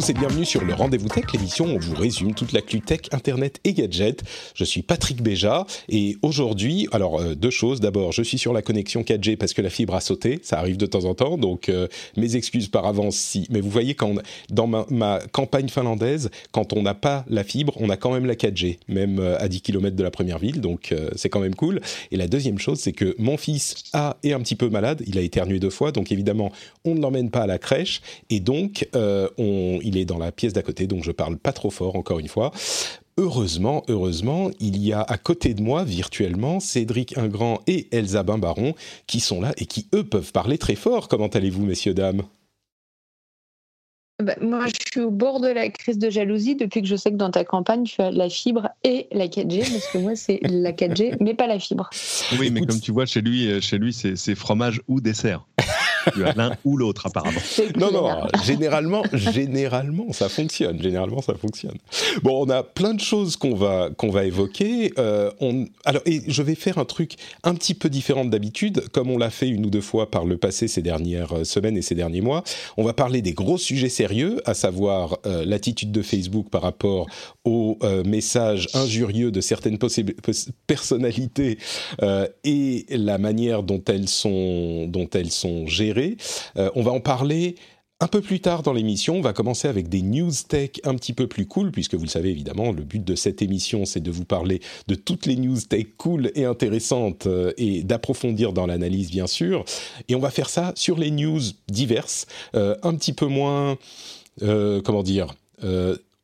tous et bienvenue sur le Rendez-vous Tech, l'émission où on vous résume toute l'actu tech, internet et gadgets. Je suis Patrick Béja et aujourd'hui, alors euh, deux choses. D'abord, je suis sur la connexion 4G parce que la fibre a sauté, ça arrive de temps en temps, donc euh, mes excuses par avance si. Mais vous voyez, quand dans ma, campagne finlandaise, quand on n'a pas la fibre, on a quand même la 4G, même euh, à 10 km de la première ville, donc c'est quand même cool. Et la deuxième chose, c'est que mon fils a est un petit peu malade, il a éternué deux fois, donc évidemment, on ne l'emmène pas à la crèche et donc il est dans la pièce d'à côté, donc je parle pas trop fort encore une fois. Heureusement, heureusement, il y a à côté de moi, virtuellement, Cédric Ingrand et Elsa Bimbaron qui sont là et qui, eux, peuvent parler très fort. Comment allez-vous, messieurs, dames? Bah, moi, je suis au bord de la crise de jalousie depuis que je sais que dans ta campagne, tu as la fibre et la 4G, parce que moi, c'est la 4G, mais pas la fibre. Oui, mais comme tu vois, chez lui, euh, chez lui c'est fromage ou dessert. Tu as l'un ou l'autre apparemment. Non, non, généralement, généralement, ça fonctionne. Généralement, ça fonctionne. Bon, on a plein de choses qu'on va qu'on va évoquer. Euh, on, alors, et je vais faire un truc un petit peu différent d'habitude, comme on l'a fait une ou deux fois par le passé ces dernières euh, semaines et ces derniers mois. On va parler des gros sujets sérieux, à savoir euh, l'attitude de Facebook par rapport aux messages injurieux de certaines personnalités et la manière dont elles sont dont elles sont gérées euh, on va en parler un peu plus tard dans l'émission, on va commencer avec des news tech un petit peu plus cool, puisque vous le savez évidemment, le but de cette émission, c'est de vous parler de toutes les news tech cool et intéressantes euh, et d'approfondir dans l'analyse, bien sûr. Et on va faire ça sur les news diverses, euh, un petit peu moins, comment dire,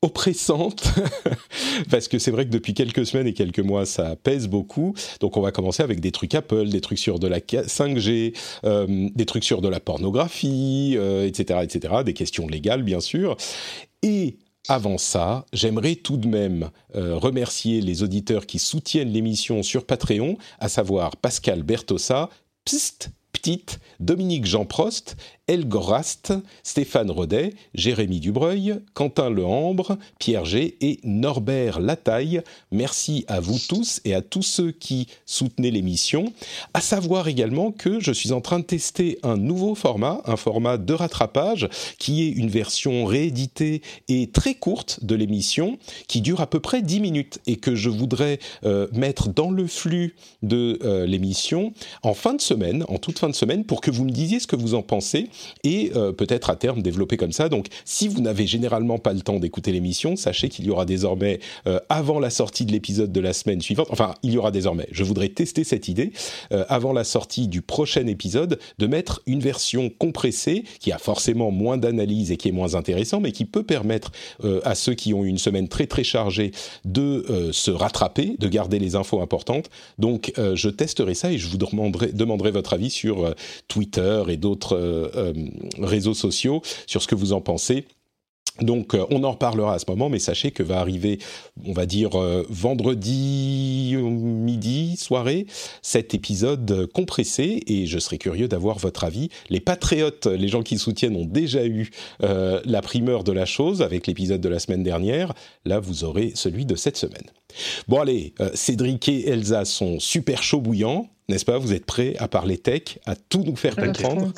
oppressante, parce que c'est vrai que depuis quelques semaines et quelques mois, ça pèse beaucoup. Donc on va commencer avec des trucs Apple, des trucs sur de la 5G, euh, des trucs sur de la pornographie, etc., euh, etc., des questions légales, bien sûr. Et avant ça, j'aimerais tout de même euh, remercier les auditeurs qui soutiennent l'émission sur Patreon, à savoir Pascal Bertossa, Psst, Petite, Dominique Jean Prost, Elgorast, Stéphane Rodet, Jérémy Dubreuil, Quentin Lehambre, Pierre G et Norbert Lataille. Merci à vous tous et à tous ceux qui soutenaient l'émission. À savoir également que je suis en train de tester un nouveau format, un format de rattrapage qui est une version rééditée et très courte de l'émission qui dure à peu près 10 minutes et que je voudrais euh, mettre dans le flux de euh, l'émission en fin de semaine, en toute fin de semaine, pour que vous me disiez ce que vous en pensez et euh, peut-être à terme développer comme ça. Donc, si vous n'avez généralement pas le temps d'écouter l'émission, sachez qu'il y aura désormais, euh, avant la sortie de l'épisode de la semaine suivante, enfin, il y aura désormais, je voudrais tester cette idée, euh, avant la sortie du prochain épisode, de mettre une version compressée qui a forcément moins d'analyse et qui est moins intéressant, mais qui peut permettre à ceux qui ont eu une semaine très très chargée de se rattraper, de garder les infos importantes. Donc, je testerai ça et je vous demanderai, votre avis sur Twitter et d'autres réseaux sociaux sur ce que vous en pensez. Donc euh, on en reparlera à ce moment, mais sachez que va arriver, on va dire euh, vendredi midi, soirée, cet épisode compressé, et je serais curieux d'avoir votre avis. Les patriotes, les gens qui soutiennent, ont déjà eu la primeur de la chose avec l'épisode de la semaine dernière. Là, vous aurez celui de cette semaine. Bon allez, Cédric et Elsa sont super chauds bouillants, n'est-ce pas? Vous êtes prêts à parler tech, à tout nous faire comprendre?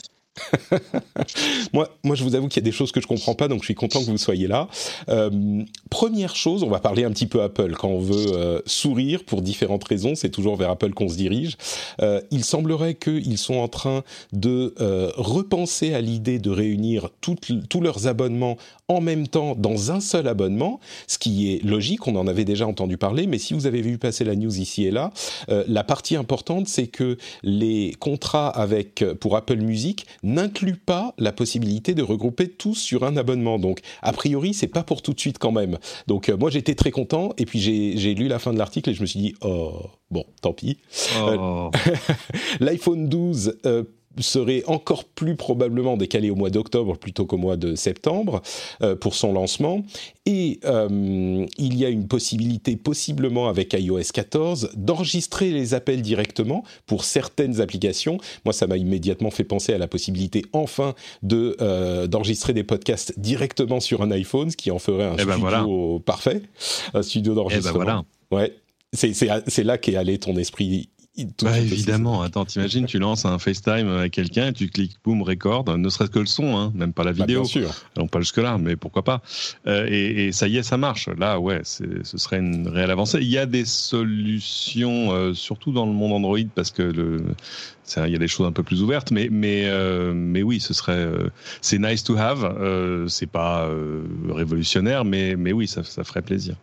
moi, moi, je vous avoue qu'il y a des choses que je comprends pas, donc je suis content que vous soyez là. Euh, première chose, on va parler un petit peu Apple. Quand on veut euh, sourire pour différentes raisons, c'est toujours vers Apple qu'on se dirige. Euh, il semblerait qu'ils sont en train de repenser à l'idée de réunir tous leurs abonnements en même temps dans un seul abonnement, ce qui est logique, on en avait déjà entendu parler, mais si vous avez vu passer la news ici et là, la partie importante, c'est que les contrats avec, pour Apple Music n'inclut pas la possibilité de regrouper tous sur un abonnement. Donc, a priori, c'est pas pour tout de suite quand même. Donc, euh, moi, j'étais très content. Et puis, j'ai lu la fin de l'article et je me suis dit, oh, bon, tant pis. Oh. Euh, L'iPhone 12 serait encore plus probablement décalé au mois d'octobre plutôt qu'au mois de septembre euh, pour son lancement. Et euh, il y a une possibilité, possiblement avec iOS 14, d'enregistrer les appels directement pour certaines applications. Moi, ça m'a immédiatement fait penser à la possibilité, enfin, de euh, d'enregistrer des podcasts directement sur un iPhone, ce qui en ferait un eh ben studio parfait, un studio d'enregistrement. Et ben voilà. Ouais, c'est là qu'est allé ton esprit bah, évidemment, attends, t'imagines, tu lances un FaceTime avec quelqu'un, tu cliques, boum, record, ne serait-ce que le son, hein, même pas la bah, vidéo. bien sûr. Allons pas jusque-là, mais pourquoi pas. Euh, et, ça y est, ça marche. Là, ouais, ce serait une réelle avancée. Il y a des solutions, euh, surtout dans le monde Android, parce que le, il y a des choses un peu plus ouvertes, mais mais euh, mais oui, ce serait c'est nice to have. c'est pas révolutionnaire, mais mais oui, ça, ça ferait plaisir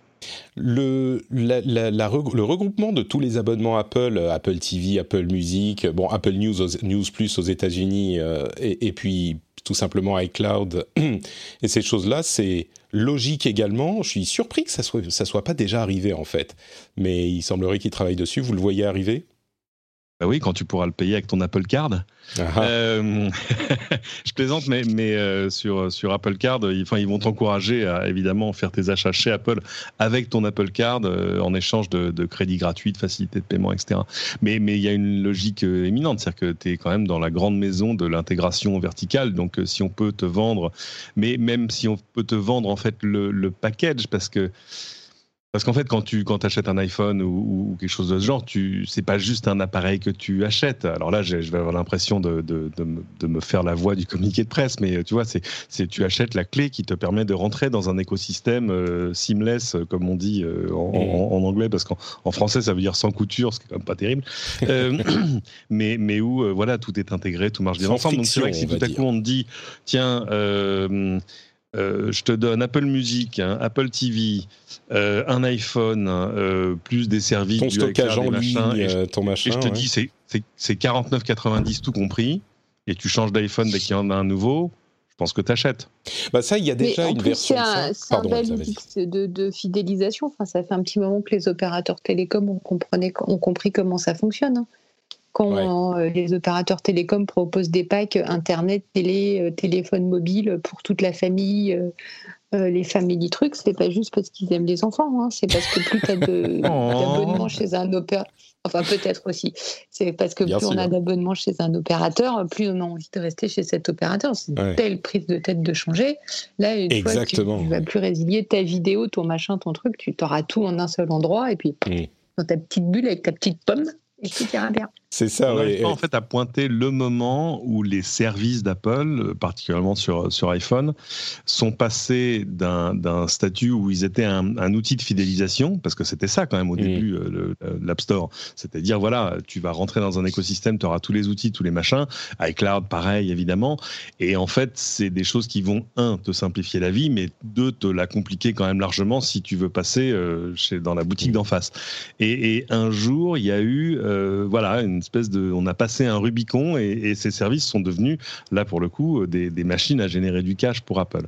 le, le regroupement de tous les abonnements Apple, euh, Apple TV, Apple Music, bon, Apple News, News Plus aux États-Unis, euh, et, puis tout simplement iCloud et ces choses-là, c'est logique également. Je suis surpris que ça soit, ça soit pas déjà arrivé en fait, mais il semblerait qu'ils travaillent dessus. Vous le voyez arriver? Bah oui, quand tu pourras le payer avec ton Apple Card. Ah. Euh, je plaisante, mais, mais euh, sur, sur Apple Card, ils, ils vont t'encourager à évidemment faire tes achats chez Apple avec ton Apple Card euh, en échange de, de crédits gratuits, de facilités de paiement, etc. Mais mais il y a une logique éminente, c'est-à-dire que tu es quand même dans la grande maison de l'intégration verticale. Donc si on peut te vendre, mais même si on peut te vendre en fait le, le package, parce que parce qu'en fait, quand tu quand achètes un iPhone ou, quelque chose de ce genre, tu c'est pas juste un appareil que tu achètes. Alors là, je vais avoir l'impression de, de, de, me faire la voix du communiqué de presse, mais tu vois, c'est tu achètes la clé qui te permet de rentrer dans un écosystème euh, seamless, comme on dit euh, en, en, anglais, parce qu'en français, ça veut dire sans couture, ce qui est quand même pas terrible. Euh, mais mais où voilà, tout est intégré, tout marche bien ensemble. Donc c'est vrai que si tout à coup on te dit, tiens euh, je te donne Apple Music, hein, Apple TV, euh, un iPhone, euh, plus des services ton stockage en ligne, ton machin. Et je te dis, c'est 49,90 tout compris, et tu changes d'iPhone dès qu'il y en a un nouveau. Je pense que tu achètes. Bah ça, il y a déjà une version. C'est un, bel de, de, fidélisation. Enfin, ça fait un petit moment que les opérateurs télécoms ont, ont compris comment ça fonctionne. Quand euh, les opérateurs télécoms proposent des packs Internet, télé, euh, téléphone mobile pour toute la famille, euh, les familles trucs, c'est pas juste parce qu'ils aiment les enfants, hein, c'est parce que plus tu as oh. d'abonnements chez un opérateur, enfin peut-être aussi, c'est parce que plus on a d'abonnements chez un opérateur, plus on a envie de rester chez cet opérateur. C'est une telle prise de tête de changer. Là, une Exactement. fois tu, vas plus résilier ta vidéo, ton machin, ton truc, tu t'auras tout en un seul endroit et puis mm. dans ta petite bulle avec ta petite pomme et tout ira bien. C'est ça, oui. en fait à pointer le moment où les services d'Apple, particulièrement sur, sur iPhone, sont passés d'un statut où ils étaient un, un, outil de fidélisation, parce que c'était ça quand même au mm. début, euh, l'App Store. C'était dire, voilà, tu vas rentrer dans un écosystème, tu auras tous les outils, tous les machins. iCloud, pareil, évidemment. Et en fait, c'est des choses qui vont, un, te simplifier la vie, mais deux, te la compliquer quand même largement si tu veux passer euh, chez, dans la boutique d'en face. Et, et, un jour, il y a eu, euh, voilà, une on a passé un Rubicon et, ces services sont devenus là pour le coup euh, des, machines à générer du cash pour Apple.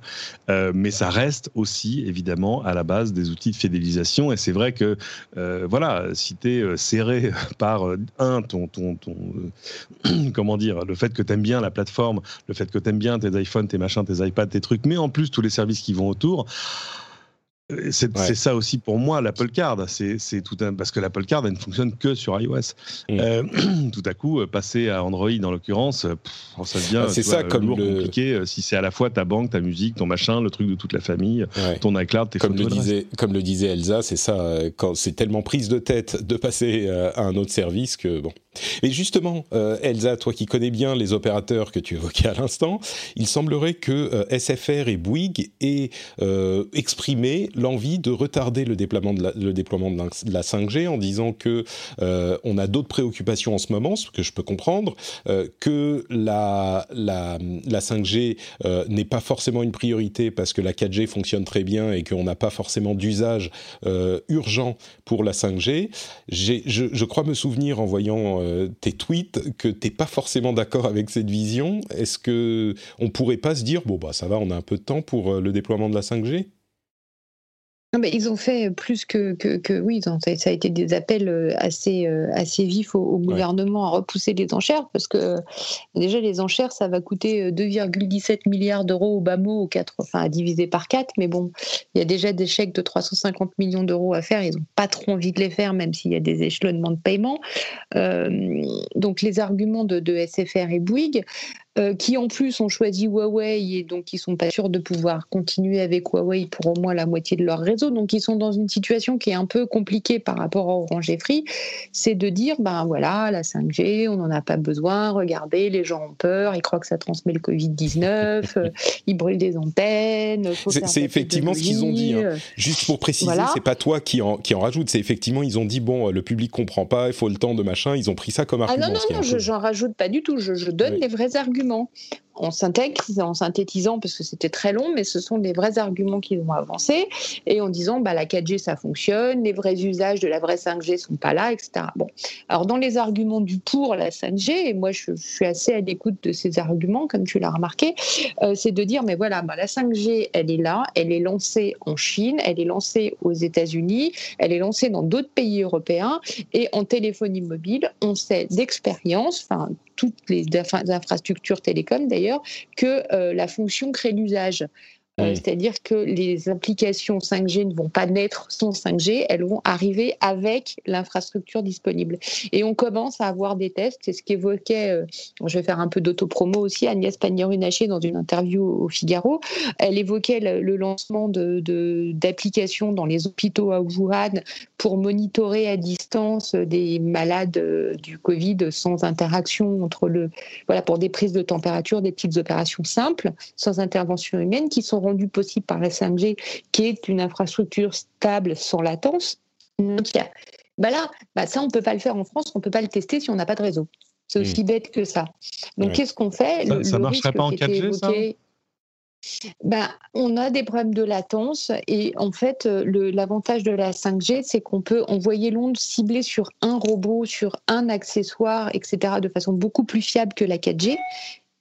Euh, mais ça reste aussi évidemment à la base des outils de fidélisation et c'est vrai que euh, voilà, si tu es serré par un ton ton, ton comment dire, le fait que tu aimes bien la plateforme, le fait que tu aimes bien tes iPhones, tes machins, tes iPads, tes trucs, mais en plus tous les services qui vont autour c'est ça aussi pour moi l'Apple Card. C'est tout un, parce que l'Apple Card elle ne fonctionne que sur iOS. Mm. Euh, tout à coup, euh, passer à Android en l'occurrence, oh, ça devient ah, c'est ça comme compliqué. Euh, si c'est à la fois ta banque, ta musique, ton machin, le truc de toute la famille, ton iCloud, tes comme Le disait, comme le disait Elsa, c'est ça. Quand c'est tellement prise de tête de passer à un autre service que bon. Et justement, Elsa, toi qui connais bien les opérateurs que tu évoquais à l'instant, il semblerait que SFR et Bouygues aient exprimé l'envie de retarder le déploiement de la, le déploiement de la, 5G en disant que euh, on a d'autres préoccupations en ce moment, ce que je peux comprendre, euh, que la, la, la 5G euh, n'est pas forcément une priorité parce que la 4G fonctionne très bien et qu'on n'a pas forcément d'usage urgent pour la 5G. Je, je, crois me souvenir en voyant tes tweets que tu n'es pas forcément d'accord avec cette vision. Est-ce que on pourrait pas se dire bon bah ça va, on a un peu de temps pour le déploiement de la 5G ils ont fait plus que, que, oui, ça a été des appels euh, assez, euh, assez vifs au, gouvernement à repousser les enchères parce que déjà les enchères ça va coûter 2,17 euh, milliards d'euros au bas mot, au 4, enfin à diviser par 4, mais bon, il y a déjà des chèques de 350 millions d'euros à faire, ils n'ont pas trop envie de les faire même s'il y a des échelonnements de paiement. donc les arguments de, de SFR et Bouygues, euh, qui en plus ont choisi Huawei et donc ils sont pas sûrs de pouvoir continuer avec Huawei pour au moins la moitié de leur réseau. Donc ils sont dans une situation qui est un peu compliquée par rapport à Orange et Free. C'est de dire, ben voilà, la 5G, on n'en a pas besoin. Regardez, les gens ont peur, ils croient que ça transmet le Covid-19, euh, ils brûlent des antennes. C'est effectivement ce qu'ils ont dit. Hein. Juste pour préciser, c'est pas toi qui en, qui en rajoute. C'est effectivement, ils ont dit, bon, le public comprend pas, il faut le temps de machin. Ils ont pris ça comme argument. Ah non, non, non, j'en rajoute pas du tout. Je, donne les vrais arguments justement en synthèse, en synthétisant, parce que c'était très long, mais ce sont des vrais arguments qu'ils ont avancés, et en disant bah, la 4G ça fonctionne, les vrais usages de la vraie 5G sont pas là, etc. Bon, alors dans les arguments du pour la 5G, et moi je, suis assez à l'écoute de ces arguments, comme tu l'as remarqué, euh, c'est de dire mais voilà, bah, la 5G elle est là, elle est lancée en Chine, elle est lancée aux États-Unis, elle est lancée dans d'autres pays européens, et en téléphonie mobile, on sait d'expérience, enfin toutes les infrastructures télécom d'ailleurs, que euh, la fonction crée l'usage. Euh, c'est-à-dire que les applications 5G ne vont pas naître sans 5G, elles vont arriver avec l'infrastructure disponible. Et on commence à avoir des tests, c'est ce qu'évoquait, euh, je vais faire un peu d'autopromo aussi, Agnès Pannier-Runacher dans une interview au Figaro. Elle évoquait le, lancement d'applications de, dans les hôpitaux à Wuhan pour monitorer à distance des malades euh, du Covid sans interaction entre le, voilà, pour des prises de température, des petites opérations simples, sans intervention humaine, qui sont rendu possible par la 5G, qui est une infrastructure stable sans latence. bah là, bah ça, on ne peut pas le faire en France, on ne peut pas le tester si on n'a pas de réseau. C'est aussi hmm. bête que ça. Donc, qu'est-ce qu'on fait? Ça ne marcherait pas en 4G, ça ben, on a des problèmes de latence et en fait, l'avantage de la 5G, c'est qu'on peut envoyer l'onde ciblée sur un robot, sur un accessoire, etc., de façon beaucoup plus fiable que la 4G.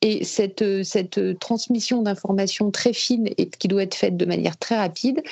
Et cette, euh, cette euh, transmission d'informations très fine et qui doit être faite de manière très rapide,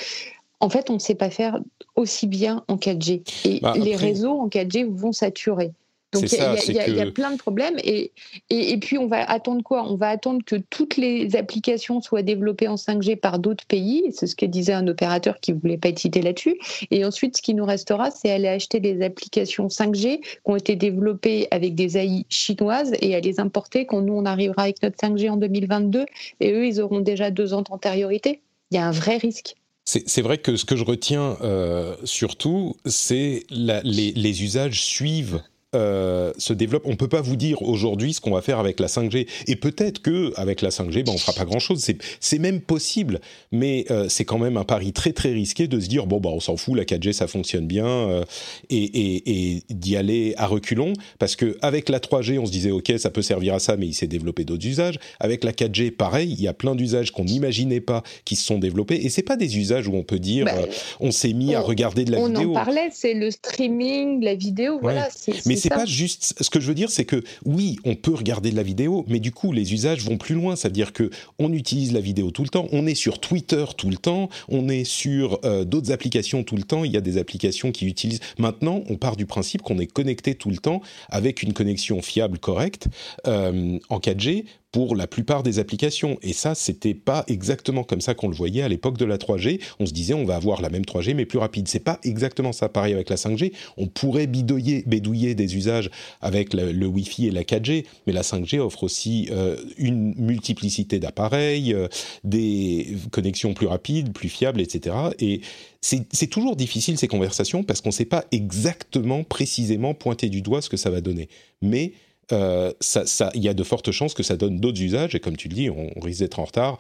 en fait, on ne sait pas faire aussi bien en 4G. Et bah, les réseaux en 4G vont saturer. Donc il y, a plein de problèmes. Et, et, puis on va attendre quoi? On va attendre que toutes les applications soient développées en 5G par d'autres pays. C'est ce que disait un opérateur qui ne voulait pas être cité là-dessus. Et ensuite, ce qui nous restera, c'est aller acheter des applications 5G qui ont été développées avec des AI chinoises et à les importer quand nous, on arrivera avec notre 5G en 2022. Et eux, ils auront déjà deux ans d'antériorité. Il y a un vrai risque. C'est vrai que ce que je retiens euh, surtout, c'est les, les, usages suivent euh, se développe. On peut pas vous dire aujourd'hui ce qu'on va faire avec la 5G. Et peut-être que avec la 5G, ben on fera pas grand-chose. C'est même possible, mais euh, c'est quand même un pari très très risqué de se dire bon bah on s'en fout, la 4G ça fonctionne bien euh, et, et, et d'y aller à reculons parce que avec la 3G on se disait ok ça peut servir à ça, mais il s'est développé d'autres usages. Avec la 4G pareil, il y a plein d'usages qu'on n'imaginait pas qui se sont développés et c'est pas des usages où on peut dire bah, on s'est mis à regarder de la vidéo. On en parlait, c'est le streaming, la vidéo, voilà. Mais c'est pas juste. Ce que je veux dire, c'est que oui, on peut regarder de la vidéo, mais du coup, les usages vont plus loin. C'est-à-dire que on utilise la vidéo tout le temps. On est sur Twitter tout le temps. On est sur euh, d'autres applications tout le temps. Il y a des applications qui utilisent. Maintenant, on part du principe qu'on est connecté tout le temps avec une connexion fiable, correcte, euh, en 4G pour la plupart des applications. Et ça, c'était pas exactement comme ça qu'on le voyait à l'époque de la 3G. On se disait, on va avoir la même 3G, mais plus rapide. C'est pas exactement ça. Pareil avec la 5G. On pourrait bidouiller, bédouiller des usages avec le, Wi-Fi et la 4G, mais la 5G offre aussi euh, une multiplicité d'appareils, euh, des connexions plus rapides, plus fiables, etc. Et c'est toujours difficile ces conversations parce qu'on ne sait pas exactement, précisément pointer du doigt ce que ça va donner. Mais euh, ça, il y a de fortes chances que ça donne d'autres usages, et comme tu le dis, on, risque d'être en retard.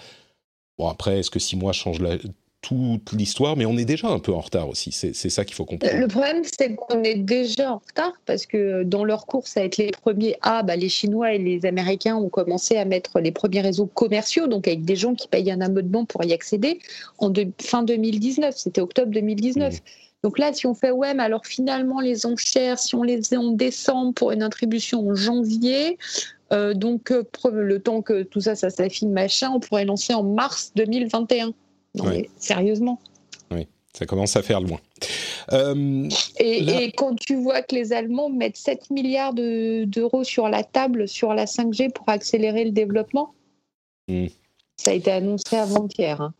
Bon, après, est-ce que six mois changent toute l'histoire, mais on est déjà un peu en retard aussi. C'est ça qu'il faut comprendre. Le problème, c'est qu'on est déjà en retard parce que dans leur course à être les premiers, ah, bah, les Chinois et les Américains ont commencé à mettre les premiers réseaux commerciaux, donc avec des gens qui payent un abonnement pour y accéder, en fin 2019. C'était octobre 2019. Donc là, si on fait, ouais, mais alors finalement, les enchères, si on les faisait en décembre pour une attribution en janvier, euh, donc euh, le temps que tout ça, ça s'affine, machin, on pourrait lancer en mars 2021. Non, mais sérieusement. Oui, ça commence à faire loin. Euh, et, quand tu vois que les Allemands mettent 7 milliards d'euros sur la table sur la 5G pour accélérer le développement, hmm. ça a été annoncé avant-hier. Hein.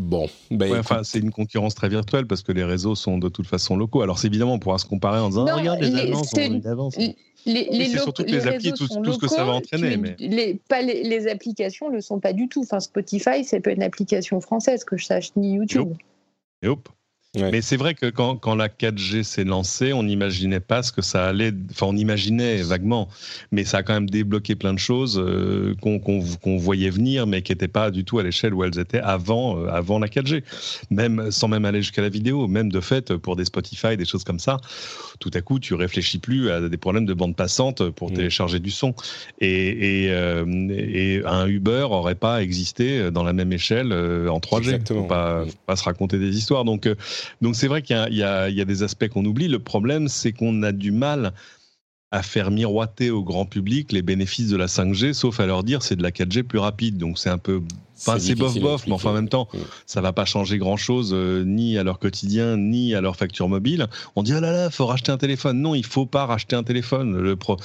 Bon, ben, enfin, c'est une concurrence très virtuelle parce que les réseaux sont de toute façon locaux. Alors, c'est évidemment, on pourra se comparer en disant regarde, les, Allemands sont une avance. Les, les, c'est surtout les, applis, tout, ce que ça va entraîner. Mais... Les, pas les, applications ne le sont pas du tout. Enfin, Spotify, c'est pas une application française que je sache, ni YouTube. Et hop. Mais c'est vrai que quand, quand la 4G s'est lancée, on n'imaginait pas ce que ça allait. Enfin, on imaginait vaguement, mais ça a quand même débloqué plein de choses euh, qu'on voyait venir, mais qui n'étaient pas du tout à l'échelle où elles étaient avant, euh, avant la 4G. Même sans même aller jusqu'à la vidéo, même de fait pour des Spotify, des choses comme ça. Tout à coup, tu réfléchis plus à des problèmes de bande passante pour mm. télécharger du son. Et, et, euh, et, un Uber aurait pas existé dans la même échelle en 3G. Exactement. Faut pas, faut pas se raconter des histoires. Donc donc c'est vrai qu'il y, a des aspects qu'on oublie. Le problème, c'est qu'on a du mal à faire miroiter au grand public les bénéfices de la 5G, sauf à leur dire c'est de la 4G plus rapide. Donc c'est un peu Enfin, c'est bof bof, mais enfin en même temps, ça va pas changer grand chose euh, ni à leur quotidien ni à leur facture mobile. On dit ah là là, faut racheter un téléphone. Non, il faut pas racheter un téléphone. Le pro,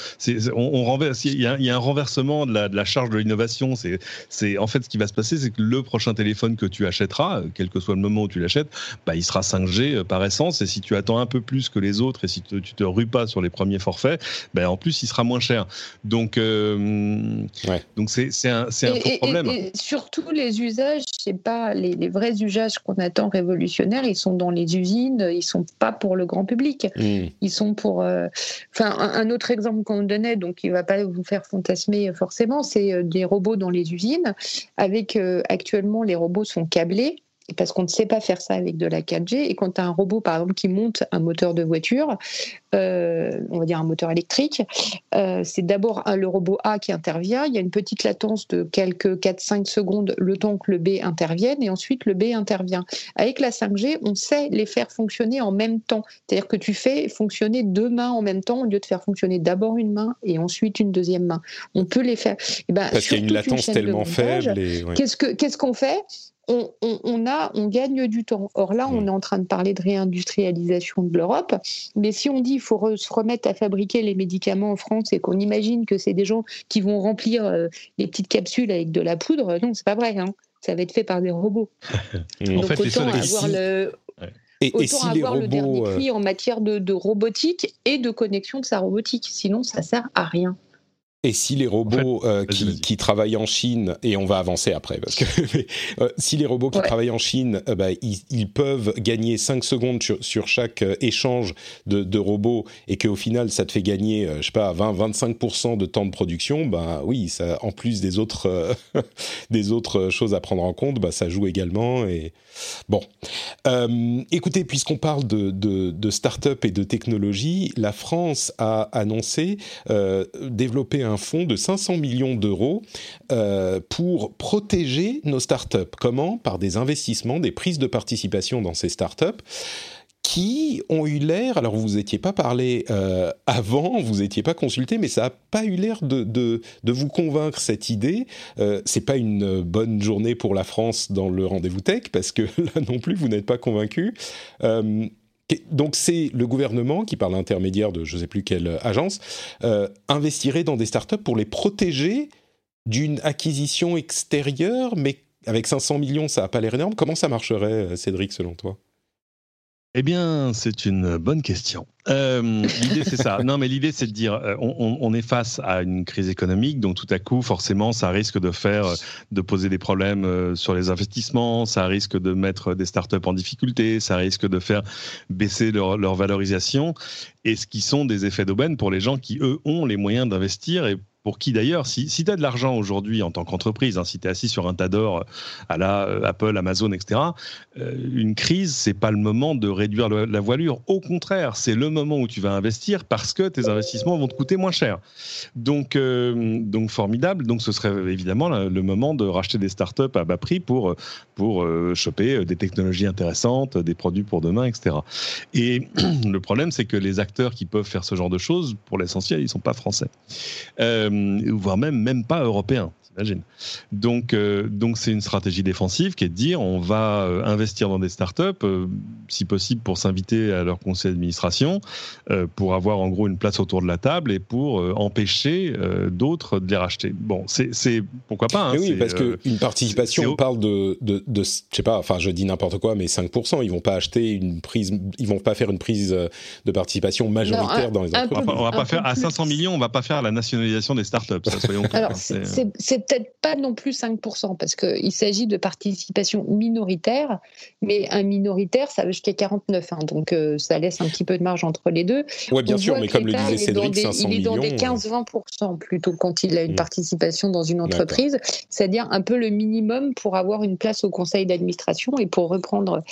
on, renverse. Il y, a, un renversement de la, de la charge de l'innovation. C'est, c'est en fait ce qui va se passer, c'est que le prochain téléphone que tu achèteras, quel que soit le moment où tu l'achètes, bah il sera 5G euh, par essence. Et si tu attends un peu plus que les autres et si tu te rues pas sur les premiers forfaits, bah en plus il sera moins cher. Donc euh, donc c'est c'est un c'est un problème. Et surtout les usages, c'est pas les, vrais usages qu'on attend révolutionnaires. Ils sont dans les usines. Ils sont pas pour le grand public. Hmm. Ils sont pour. Euh, enfin, un, autre exemple qu'on donnait, donc il va pas vous faire fantasmer forcément, c'est euh, des robots dans les usines. Avec euh, actuellement, les robots sont câblés parce qu'on ne sait pas faire ça avec de la 4G. Et quand tu as un robot, par exemple, qui monte un moteur de voiture, euh, on va dire un moteur électrique, euh, c'est d'abord le robot A qui intervient. Il y a une petite latence de quelques 4-5 secondes le temps que le B intervienne, et ensuite le B intervient. Avec la 5G, on sait les faire fonctionner en même temps. C'est-à-dire que tu fais fonctionner deux mains en même temps au lieu de faire fonctionner d'abord une main et ensuite une deuxième main. On peut les faire. Eh ben, Parce qu'il y a une latence tellement faible. Qu'est-ce qu'on fait? On, a, on gagne du temps. Or là, on mm. est en train de parler de réindustrialisation de l'Europe, mais si on dit qu'il faut se remettre à fabriquer les médicaments en France et qu'on imagine que c'est des gens qui vont remplir euh, les petites capsules avec de la poudre, non, c'est pas vrai. Hein. Ça va être fait par des robots. Donc en fait, autant avoir le et, autant avoir le dernier euh, cri en matière de, de, robotique et de connexion de sa robotique. Sinon, ça sert à rien. Et si les robots euh, qui, travaillent en Chine, et on va avancer après, parce que euh, si les robots qui travaillent en Chine, euh, bah, ils, peuvent gagner 5 secondes sur, chaque échange de, robots, et qu'au final, ça te fait gagner, je sais pas, 20-25% de temps de production, bah oui, ça, en plus des autres, des autres choses à prendre en compte, bah, ça joue également. Et... Bon, écoutez, puisqu'on parle de, de, de start-up et de technologie, la France a annoncé développer un un fonds de 500 millions d'euros euh, pour protéger nos startups. Comment? Par des investissements, des prises de participation dans ces startups qui ont eu l'air, alors vous n'étiez pas parlé euh, avant, vous n'étiez pas consulté, mais ça n'a pas eu l'air de, de, vous convaincre cette idée. Euh, c'est pas une bonne journée pour la France dans le rendez-vous tech, parce que là non plus, vous n'êtes pas convaincu. Euh, donc c'est le gouvernement qui, par l'intermédiaire de je ne sais plus quelle agence, euh, investirait dans des startups pour les protéger d'une acquisition extérieure, mais avec 500 millions, ça n'a pas l'air énorme. Comment ça marcherait, euh, Cédric, selon toi? Eh bien, c'est une bonne question. Euh, l'idée, c'est ça. Non, mais l'idée, c'est de dire, euh, on, est face à une crise économique, donc tout à coup, forcément, ça risque de faire, de poser des problèmes sur les investissements, ça risque de mettre des startups en difficulté, ça risque de faire baisser leur, leur valorisation, et ce qui sont des effets d'aubaine pour les gens qui, eux, ont les moyens d'investir et pour qui d'ailleurs, si, si tu as de l'argent aujourd'hui en tant qu'entreprise, hein, si tu es assis sur un tas d'or euh, à la euh, Apple, Amazon, etc., euh, une crise, c'est pas le moment de réduire la voilure. Au contraire, c'est le moment où tu vas investir parce que tes investissements vont te coûter moins cher. Donc, donc formidable. Donc, ce serait évidemment le, moment de racheter des startups à bas prix pour, pour choper des technologies intéressantes, des produits pour demain, etc. Et le problème, c'est que les acteurs qui peuvent faire ce genre de choses, pour l'essentiel, ils sont pas français. Voire même, même pas européen. J'imagine. Donc, euh, donc c'est une stratégie défensive qui est de dire on va euh, investir dans des startups, euh, si possible pour s'inviter à leur conseil d'administration, pour avoir en gros une place autour de la table et pour empêcher d'autres de les racheter. Bon, c'est pourquoi pas. Hein, oui, parce qu'une participation, on parle de, de, de, je sais pas, enfin je dis n'importe quoi, mais 5%, ils vont pas acheter une prise, ils vont pas faire une prise de participation majoritaire dans les entreprises. on va pas, faire à 500 millions, on va pas faire la nationalisation des startups. Ça, soyons clairs. c'est peut-être pas non plus 5%, parce qu'il s'agit de participation minoritaire, mais un minoritaire, ça va jusqu'à 49, hein, donc euh, ça laisse un petit peu de marge entre les deux. Oui, bien sûr, mais comme le disait Cédric, 500 Il est dans des 15-20% plutôt quand il a une mm. participation dans une entreprise, c'est-à-dire un peu le minimum pour avoir une place au conseil d'administration et pour reprendre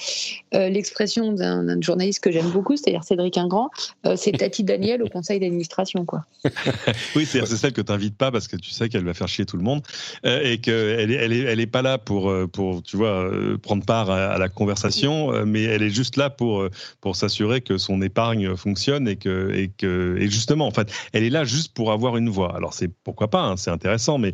euh, l'expression d'un journaliste que j'aime beaucoup, c'est-à-dire Cédric Ingrand, euh, c'est Tati Daniel au conseil d'administration. quoi. oui, c'est celle que tu n'invites pas parce que tu sais qu'elle va faire chier tout le monde. Euh, et qu'elle n'est est pas là pour, euh, pour tu vois, euh, prendre part à, la conversation, mais elle est juste là pour, pour s'assurer que son épargne fonctionne et que, et que et justement, en fait, elle est là juste pour avoir une voix. Alors, c'est pourquoi pas, hein, c'est intéressant, mais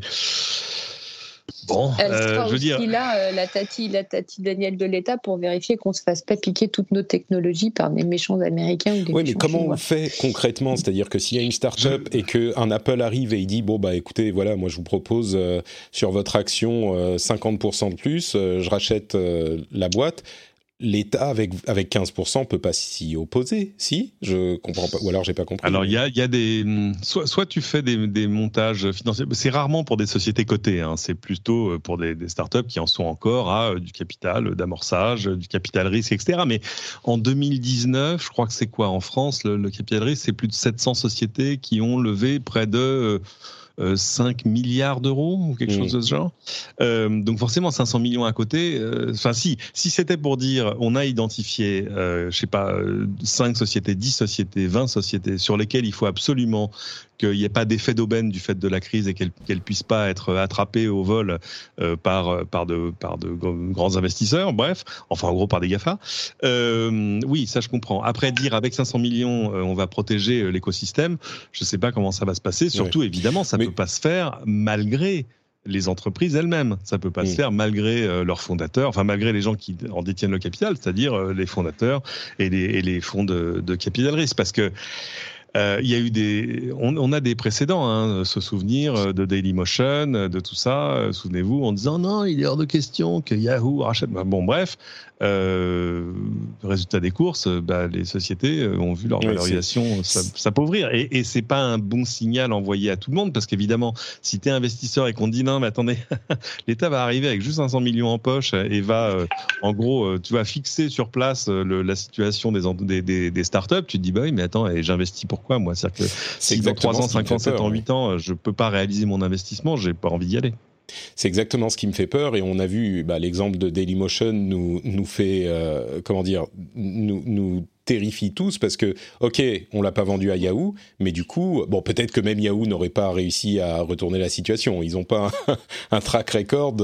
Bon, Elle euh, je veux dire... là, euh, la tati, la tati Daniel de l'État pour vérifier qu'on se fasse pas piquer toutes nos technologies par des méchants américains ou des Oui, mais comment on fait concrètement? C'est-à-dire que s'il y a une start-up et qu'un Apple arrive et il dit bon bah écoutez voilà moi je vous propose euh, sur votre action 50% de plus, je rachète la boîte l'État avec avec 15% peut pas s'y opposer, si? Je comprends pas, ou alors j'ai pas compris. Alors il y a, y a des soit soit tu fais des, des montages financiers, c'est rarement pour des sociétés cotées, hein. c'est plutôt euh, pour des, des, startups qui en sont encore à euh, du capital d'amorçage, du capital risque, etc. Mais en 2019, je crois que c'est quoi? En France le, le capital risque, c'est plus de 700 sociétés qui ont levé près de euh, 5 euh, milliards d'euros ou quelque chose de ce genre. Euh, donc forcément 500 millions à côté. Euh, enfin si, si c'était pour dire on a identifié, je sais pas, 5 sociétés, 10 sociétés, 20 sociétés sur lesquelles il faut absolument qu'il n'y ait pas d'effet d'aubaine du fait de la crise et qu'elle ne puisse pas être attrapée au vol euh, par, par, de, par de grands investisseurs, bref, enfin en gros par des GAFA. Euh, oui, ça je comprends. Après dire avec 500 millions, euh, on va protéger l'écosystème, je ne sais pas comment ça va se passer. Surtout, évidemment, ça ne peut pas se faire malgré les entreprises elles-mêmes. Ça peut pas se faire malgré leurs fondateurs, enfin malgré les gens qui en détiennent le capital, c'est-à-dire les fondateurs et les, et les fonds de, de capital risque. Parce que euh, il y a eu des, on, a des précédents, hein, se souvenir euh, de Dailymotion, euh, de tout ça. Souvenez-vous, en disant non, il est hors de question que Yahoo rachète. Bon, bref, euh, résultat des courses, bah, les sociétés ont vu leur valorisation s'appauvrir. Et, et c'est pas un bon signal envoyé à tout le monde, parce qu'évidemment, si tu es investisseur et qu'on te dit non, mais attendez, l'État va arriver avec juste 500 millions en poche et va, en gros, tu vas fixer sur place la situation des, des, des, startups, tu te dis bah oui, mais attends, j'investis pour pourquoi moi? C'est-à-dire que si dans 3 ans, 5 ans, 7 ans, 8 ans, je peux pas réaliser mon investissement, j'ai pas envie d'y aller. C'est exactement ce qui me fait peur et on a vu bah, l'exemple de Dailymotion nous nous fait euh, comment dire nous nous terrifie tous parce que, ok, on l'a pas vendu à Yahoo, mais du coup, bon, peut-être que même Yahoo n'aurait pas réussi à retourner la situation. Ils n'ont pas un, track record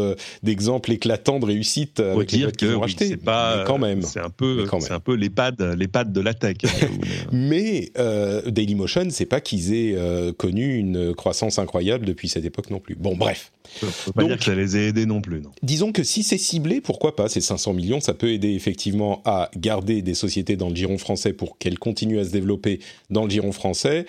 d'exemples éclatants de réussite avec dire les qu'ils ont C'est pas, quand même. C'est un peu, c'est un peu l'EHPAD, l'EHPAD de la tech. mais euh, Dailymotion, c'est pas qu'ils aient euh, connu une croissance incroyable depuis cette époque non plus. Bon, bref. Ça peut pas dire que ça les a aidés non plus, non. Disons que si c'est ciblé, pourquoi pas? Ces 500 millions, ça peut aider effectivement à garder des sociétés dans le giron français pour qu'elles continuent à se développer dans le giron français.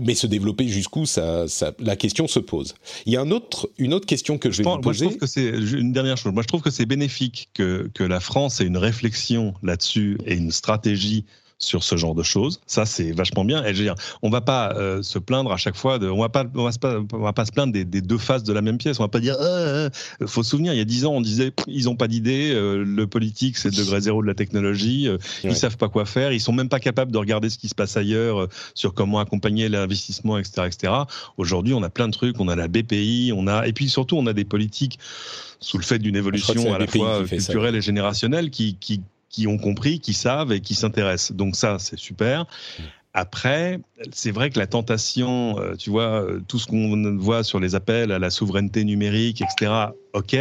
Mais se développer jusqu'où, ça, la question se pose. Il y a un autre, une autre question que je, vais vous poser. Moi, je trouve que c'est une dernière chose. Moi, je trouve que c'est bénéfique que, que la France ait une réflexion là-dessus et une stratégie sur ce genre de choses. Ça, c'est vachement bien. Et je veux dire, on va pas euh, se plaindre à chaque fois. De, on va pas, on va, pas, on va pas se plaindre des, des, deux faces de la même pièce. On va pas dire. Euh, euh faut se souvenir, il y a dix ans, on disait, ils ont pas d'idée. Le politique, c'est le degré zéro de la technologie. Ils savent pas quoi faire. Ils sont même pas capables de regarder ce qui se passe ailleurs sur comment accompagner l'investissement, etc., etc. Aujourd'hui, on a plein de trucs. On a la BPI. On a et puis surtout, on a des politiques sous le fait d'une évolution à la fois culturelle et générationnelle qui, qui qui ont compris, qui savent et qui s'intéressent. Donc ça, c'est super. après, c'est vrai que la tentation, tu vois, tout ce qu'on voit sur les appels à la souveraineté numérique, etc. Ok,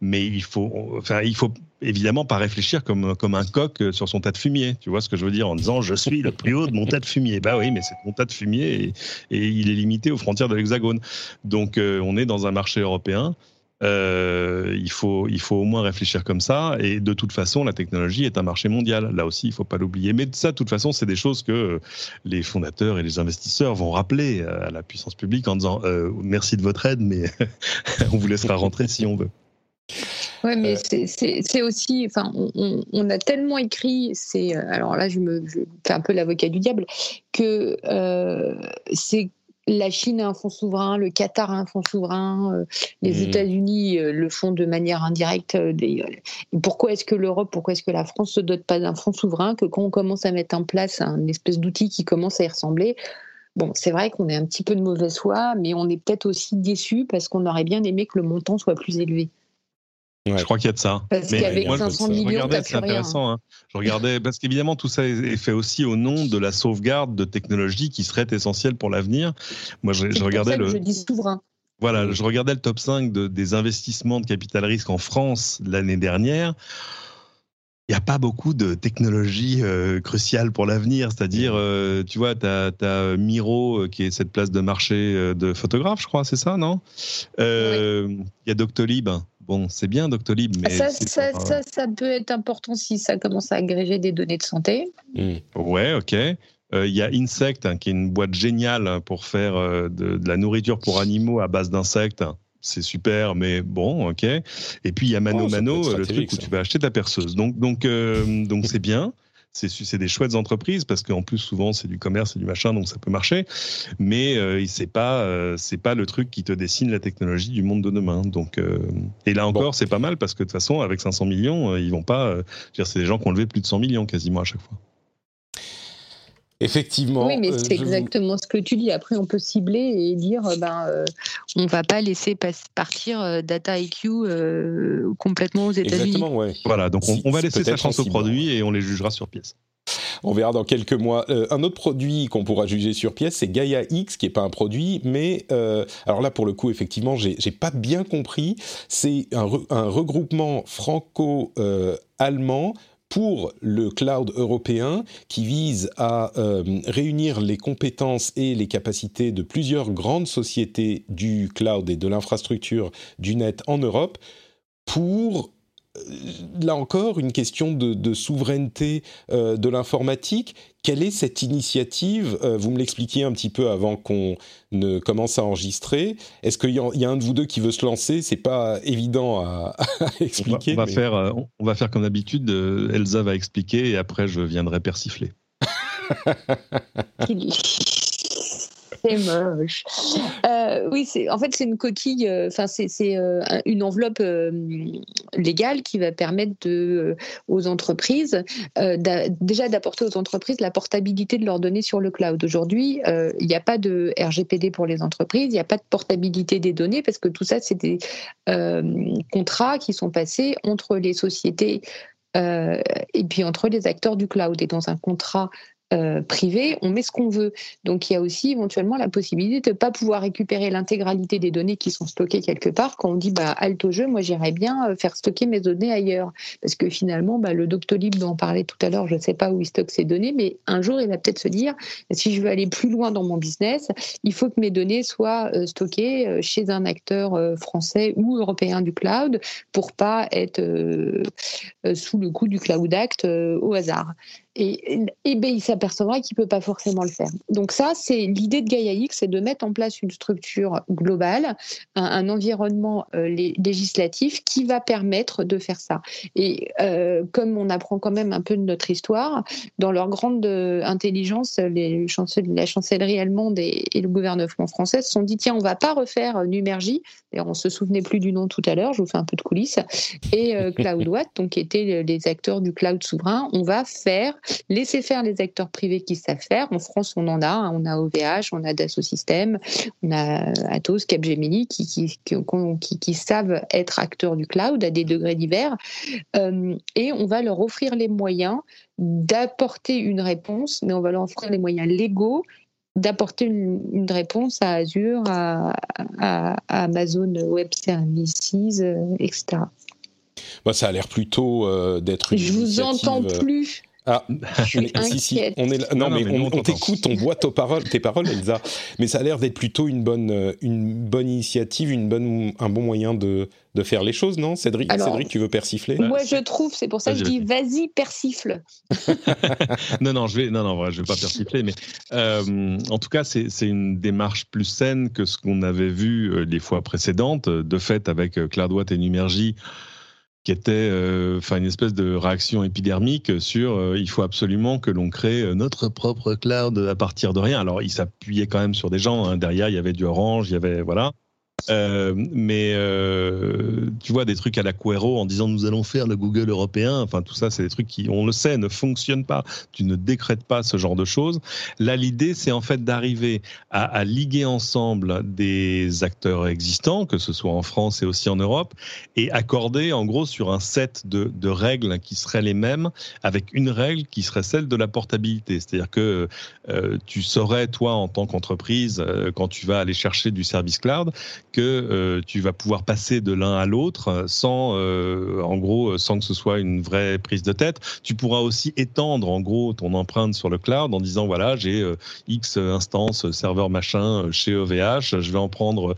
mais il faut, enfin, il faut évidemment pas réfléchir comme, comme un coq sur son tas de fumier. Tu vois ce que je veux dire en disant je suis le plus haut de mon tas de fumier. Bah oui, mais c'est mon tas de fumier et, il est limité aux frontières de l'Hexagone. Donc on est dans un marché européen euh, il, faut, il faut au moins réfléchir comme ça. Et de toute façon, la technologie est un marché mondial. Là aussi, il ne faut pas l'oublier. Mais ça, de toute façon, c'est des choses que les fondateurs et les investisseurs vont rappeler à la puissance publique en disant euh, merci de votre aide, mais on vous laissera rentrer si on veut. Oui, mais euh. c'est aussi, enfin, on, on, a tellement écrit, c'est, alors là, je me je fais un peu l'avocat du diable, que euh, c'est la Chine a un fonds souverain, le Qatar a un fonds souverain, euh, les mmh. États-Unis euh, le font de manière indirecte. Euh, pourquoi est-ce que l'Europe, pourquoi est-ce que la France se dote pas d'un fonds souverain que quand on commence à mettre en place un espèce d'outil qui commence à y ressembler, Bon, c'est vrai qu'on est un petit peu de mauvaise foi, mais on est peut-être aussi déçu parce qu'on aurait bien aimé que le montant soit plus élevé. Je crois qu'il y a de ça. Parce qu'avec 500 millions, c'est intéressant. Hein. Je regardais parce qu'évidemment tout ça est fait aussi au nom de la sauvegarde de technologies qui seraient essentielles pour l'avenir. Moi, je, regardais le. je dis souverain. Voilà, je regardais le top 5 des investissements de capital risque en France l'année dernière. Il n'y a pas beaucoup de technologies euh, cruciales pour l'avenir. C'est-à-dire, euh, tu vois, tu as, Miro, euh, qui est cette place de marché de photographe, je crois, c'est ça, non? Il y a Doctolib, Bon, c'est bien Doctolib, mais. Ça, ça, ça, ça, peut être important si ça commence à agréger des données de santé. Hmm. Ouais, ok. Euh, il y a Insect, hein, qui est une boîte géniale pour faire euh, de, la nourriture pour animaux à base d'insectes. C'est super, mais bon, ok. Et puis il y a Mano oh, Mano, le truc où tu vas acheter ta perceuse. Donc, donc, euh, donc c'est bien c'est des chouettes entreprises parce qu'en plus souvent c'est du commerce et du machin donc ça peut marcher. Mais euh, c'est pas euh, c'est pas le truc qui te dessine la technologie du monde de demain. Donc euh, et là encore c'est pas mal parce que de toute façon avec 500 millions ils vont pas c'est des gens qui ont levé plus de 100 millions quasiment à chaque fois Effectivement. Oui, mais euh, c'est exactement ce que tu dis. Après, on peut cibler et dire, euh, ben, euh, on va pas laisser partir Data IQ complètement aux États-Unis. Exactement, ouais. Voilà, donc on, va laisser sa chance aux produits et on les jugera sur pièce. On verra dans quelques mois. un autre produit qu'on pourra juger sur pièce, c'est Gaia X, qui n'est pas un produit, mais alors là, pour le coup, effectivement, j'ai pas bien compris. C'est un, un, regroupement franco-allemand pour le cloud européen qui vise à euh, réunir les compétences et les capacités de plusieurs grandes sociétés du cloud et de l'infrastructure du net en Europe pour là encore, une question de, souveraineté euh, de l'informatique. Quelle est cette initiative euh, Vous me l'expliquiez un petit peu avant qu'on ne commence à enregistrer. Est-ce qu'il y, a un de vous deux qui veut se lancer? C'est pas évident à, expliquer. On va, faire, on va faire comme d'habitude. Elsa va expliquer et après je viendrai persifler. c'est moche. Euh, oui, en fait c'est une coquille. Euh, enfin, c'est euh, une enveloppe légale qui va permettre aux entreprises déjà d'apporter aux entreprises la portabilité de leurs données sur le cloud. Aujourd'hui, il n'y a pas de RGPD pour les entreprises, il n'y a pas de portabilité des données parce que tout ça c'est des contrats qui sont passés entre les sociétés et puis entre les acteurs du cloud. Et dans un contrat euh, privé, on met ce qu'on veut. Donc il y a aussi éventuellement la possibilité de ne pas pouvoir récupérer l'intégralité des données qui sont stockées quelque part quand on dit bah halte au jeu, moi j'irais bien euh, faire stocker mes données ailleurs. Parce que finalement, bah, le Doctolib dont on parlait tout à l'heure, je ne sais pas où il stocke ses données, mais un jour il va peut-être se dire si je veux aller plus loin dans mon business, il faut que mes données soient euh, stockées chez un acteur français ou européen du cloud pour pas être sous le coup du Cloud Act au hasard. Et, et ben, il s'apercevra qu'il ne peut pas forcément le faire. Donc ça, c'est l'idée de Gaia X, c'est de mettre en place une structure globale, un, environnement euh, législatif qui va permettre de faire ça. Et euh, comme on apprend quand même un peu de notre histoire, dans leur grande euh, intelligence, la chancellerie allemande et, le gouvernement français se sont dit, tiens, on va pas refaire Numergy, d'ailleurs on se souvenait plus du nom tout à l'heure, je vous fais un peu de coulisses, et CloudWatt, donc qui étaient les acteurs du cloud souverain, on va faire laisser faire les acteurs privés qui savent faire. En France, on en a. Hein. On a OVH, on a Dassault Systèmes, on a Atos, Capgemini qui, qui, qui, qui, savent être acteurs du cloud à des degrés divers. Euh, et on va leur offrir les moyens d'apporter une réponse, mais on va leur offrir les moyens légaux d'apporter une, réponse à Azure, à, Amazon Web Services, euh, etc. Bah, ça a l'air plutôt euh, d'être. Je vous entends plus. Ah, je suis si, si, on est là. Non, mais, on, t'écoute, on voit tes paroles, tes paroles, Elsa. Mais ça a l'air d'être plutôt une bonne, une bonne initiative, une bonne, un bon moyen de, de faire les choses, non? Cédric, Cédric, tu veux persifler? Moi, je trouve, c'est pour ça que je dis vas-y, persifle. non, non, je vais, non, non, je vais pas persifler, mais euh, en tout cas, c'est une démarche plus saine que ce qu'on avait vu euh, les fois précédentes. De fait, avec euh, CloudWatt et Numergy, qui était enfin une espèce de réaction épidermique sur il faut absolument que l'on crée notre propre cloud à partir de rien. Alors, il s'appuyait quand même sur des gens. Hein. Derrière, il y avait du Orange, il y avait voilà. Euh, mais euh, tu vois, des trucs à la Quero en disant nous allons faire le Google européen, enfin tout ça, c'est des trucs qui, on le sait, ne fonctionnent pas. Tu ne décrètes pas ce genre de choses. Là, l'idée, c'est en fait d'arriver à, liguer ensemble des acteurs existants, que ce soit en France et aussi en Europe, et accorder en gros sur un set de, règles qui seraient les mêmes, avec une règle qui serait celle de la portabilité. C'est-à-dire que euh, tu saurais, toi, en tant qu'entreprise, quand tu vas aller chercher du service cloud, que euh, tu vas pouvoir passer de l'un à l'autre sans, euh, en gros, sans que ce soit une vraie prise de tête. Tu pourras aussi étendre, en gros, ton empreinte sur le cloud en disant voilà, j'ai euh, X instances, serveur machin chez OVH, je vais en prendre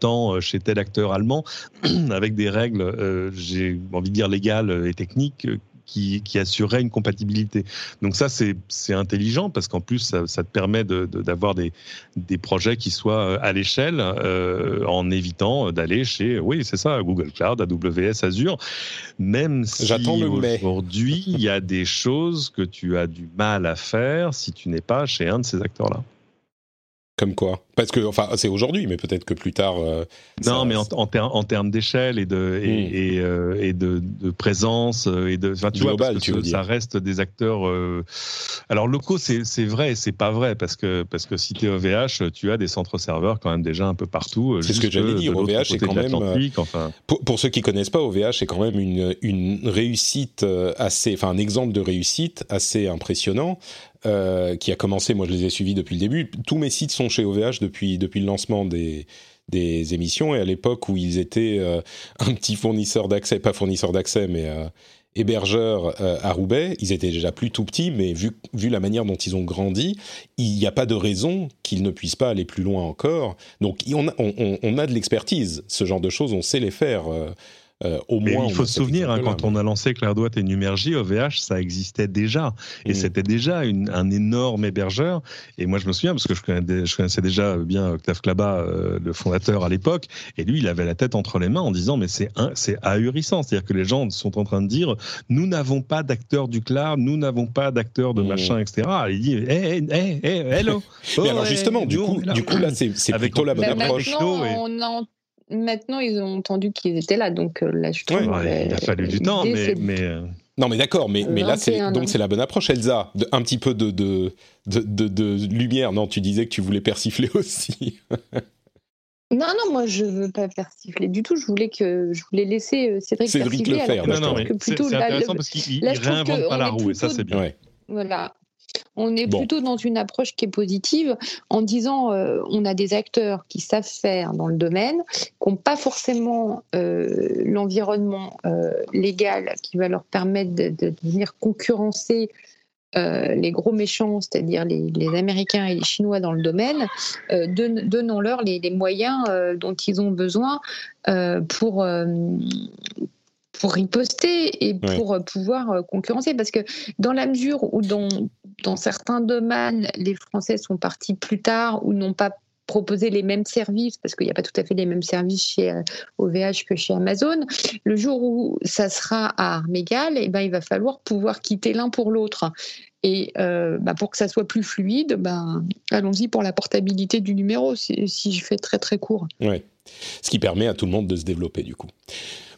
tant chez tel acteur allemand, avec des règles, j'ai envie de dire légales et techniques qui, qui assurerait une compatibilité. Donc ça, c'est intelligent parce qu'en plus, ça, ça, te permet d'avoir de, des, des projets qui soient euh, à l'échelle euh, en évitant d'aller chez, oui, c'est ça, Google Cloud, AWS, Azure, même si aujourd'hui, il y a des choses que tu as du mal à faire si tu n'es pas chez un de ces acteurs-là. Comme quoi Parce que, enfin, c'est aujourd'hui, mais peut-être que plus tard. Euh, non, mais en, en, termes d'échelle et de et, hmm. euh, et, de, de, présence euh, et de, enfin, tu Global, vois, tu veux ça reste des acteurs. alors locaux, c'est vrai, c'est pas vrai parce que parce que si tu es OVH, tu as des centres serveurs quand même déjà un peu partout. C'est ce que j'allais dire. OVH est quand même. Enfin... Pour, pour, ceux qui connaissent pas, OVH est quand même une une réussite assez, enfin un exemple de réussite assez impressionnant. Euh, qui a commencé, moi je les ai suivis depuis le début. Tous mes sites sont chez OVH depuis, depuis le lancement des, des émissions et à l'époque où ils étaient euh, un petit fournisseur d'accès, pas fournisseur d'accès, mais euh, hébergeur à Roubaix, ils étaient déjà plus tout petits, mais vu, vu la manière dont ils ont grandi, il n'y a pas de raison qu'ils ne puissent pas aller plus loin encore. Donc on a, on, on a de l'expertise, ce genre de choses, on sait les faire. Euh, au moins, il faut se souvenir, hein, quand on a lancé CloudWatt et Numergy, OVH, ça existait déjà. Et mm. c'était déjà un énorme hébergeur. Et moi, je me souviens, parce que je, connaissais déjà bien Octave Klaba, euh, le fondateur à l'époque, et lui, il avait la tête entre les mains en disant, mais c'est ahurissant. C'est-à-dire que les gens sont en train de dire, nous n'avons pas d'acteurs du cloud, nous n'avons pas d'acteurs de mm. machin, etc. il dit, hé, hé, hé, hello. mais alors justement, du, coup, du coup, là, c'est plutôt la bonne approche. On maintenant, ils ont entendu qu'ils étaient là, donc euh, là, je trouve. il a fallu du temps, mais. mais... Euh, non, mais d'accord, mais, mais là, c'est donc c'est la bonne approche, Elsa. De, un petit peu de de, de, de, lumière. Non, tu disais que tu voulais persifler aussi. Non, non, moi je veux pas persifler du tout. Je voulais que je voulais laisser euh, Cédric, Cédric le faire. Non, non, mais c'est intéressant parce qu'il réinvente pas la roue et ça c'est bien. Voilà, on est plutôt dans une approche qui est positive en disant euh, on a des acteurs qui savent faire dans le domaine, qui n'ont pas forcément euh, l'environnement euh, légal qui va leur permettre de, venir concurrencer les gros méchants, c'est-à-dire les, Américains et les Chinois dans le domaine, donnons-leur les, moyens dont ils ont besoin pour, pour riposter et pour euh, pouvoir euh, concurrencer. Parce que dans la mesure où dans, dans certains domaines, les Français sont partis plus tard ou n'ont pas proposé les mêmes services, parce qu'il n'y a pas tout à fait les mêmes services chez OVH euh, que chez Amazon, le jour où ça sera à armes égales, eh ben, il va falloir pouvoir quitter l'un pour l'autre. Et bah, pour que ça soit plus fluide, ben, allons-y pour la portabilité du numéro, si, si je fais très très court. Ouais. Ce qui permet à tout le monde de se développer du coup.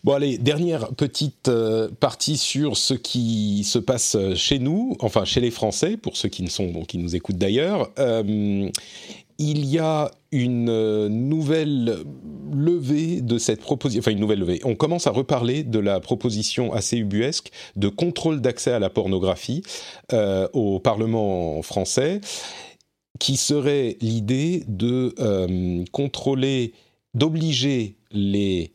Bon allez, dernière petite euh, partie sur ce qui se passe chez nous, enfin chez les Français, pour ceux qui, ne sont, qui nous écoutent d'ailleurs. Euh, il y a une euh, nouvelle levée de cette proposition, enfin une nouvelle levée. On commence à reparler de la proposition assez ubuesque de contrôle d'accès à la pornographie au Parlement français, qui serait l'idée de contrôler, d'obliger les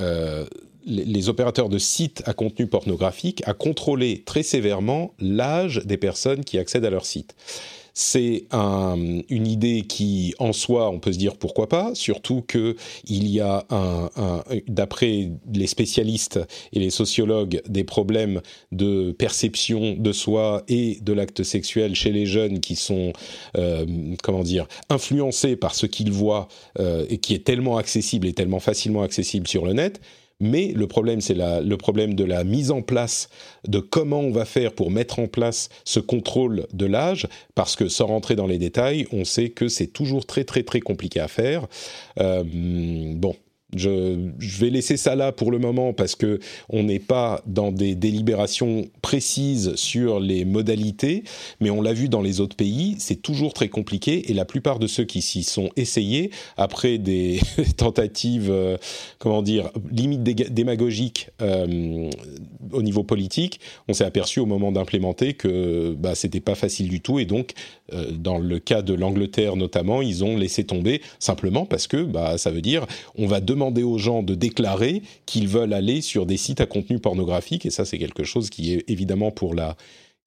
euh, les opérateurs de sites à contenu pornographique à contrôler très sévèrement l'âge des personnes qui accèdent à leur site. C'est une idée qui, en soi, on peut se dire pourquoi pas, surtout que il y a, d'après les spécialistes et les sociologues, des problèmes de perception de soi et de l'acte sexuel chez les jeunes qui sont, euh, comment dire, influencés par ce qu'ils voient euh, et qui est tellement accessible et tellement facilement accessible sur le net mais le problème, c'est le problème de la mise en place, de comment on va faire pour mettre en place ce contrôle de l'âge, parce que sans rentrer dans les détails, on sait que c'est toujours très très très compliqué à faire. Euh, bon, je, vais laisser ça là pour le moment parce que on n'est pas dans des délibérations précises sur les modalités, mais on l'a vu dans les autres pays, c'est toujours très compliqué et la plupart de ceux qui s'y sont essayés après des tentatives, euh, comment dire, limite démagogiques euh, au niveau politique, on s'est aperçu au moment d'implémenter que bah, c'était pas facile du tout et donc euh, dans le cas de l'Angleterre notamment, ils ont laissé tomber simplement parce que bah, ça veut dire on va demander aux gens de déclarer qu'ils veulent aller sur des sites à contenu pornographique et ça c'est quelque chose qui est évidemment pour la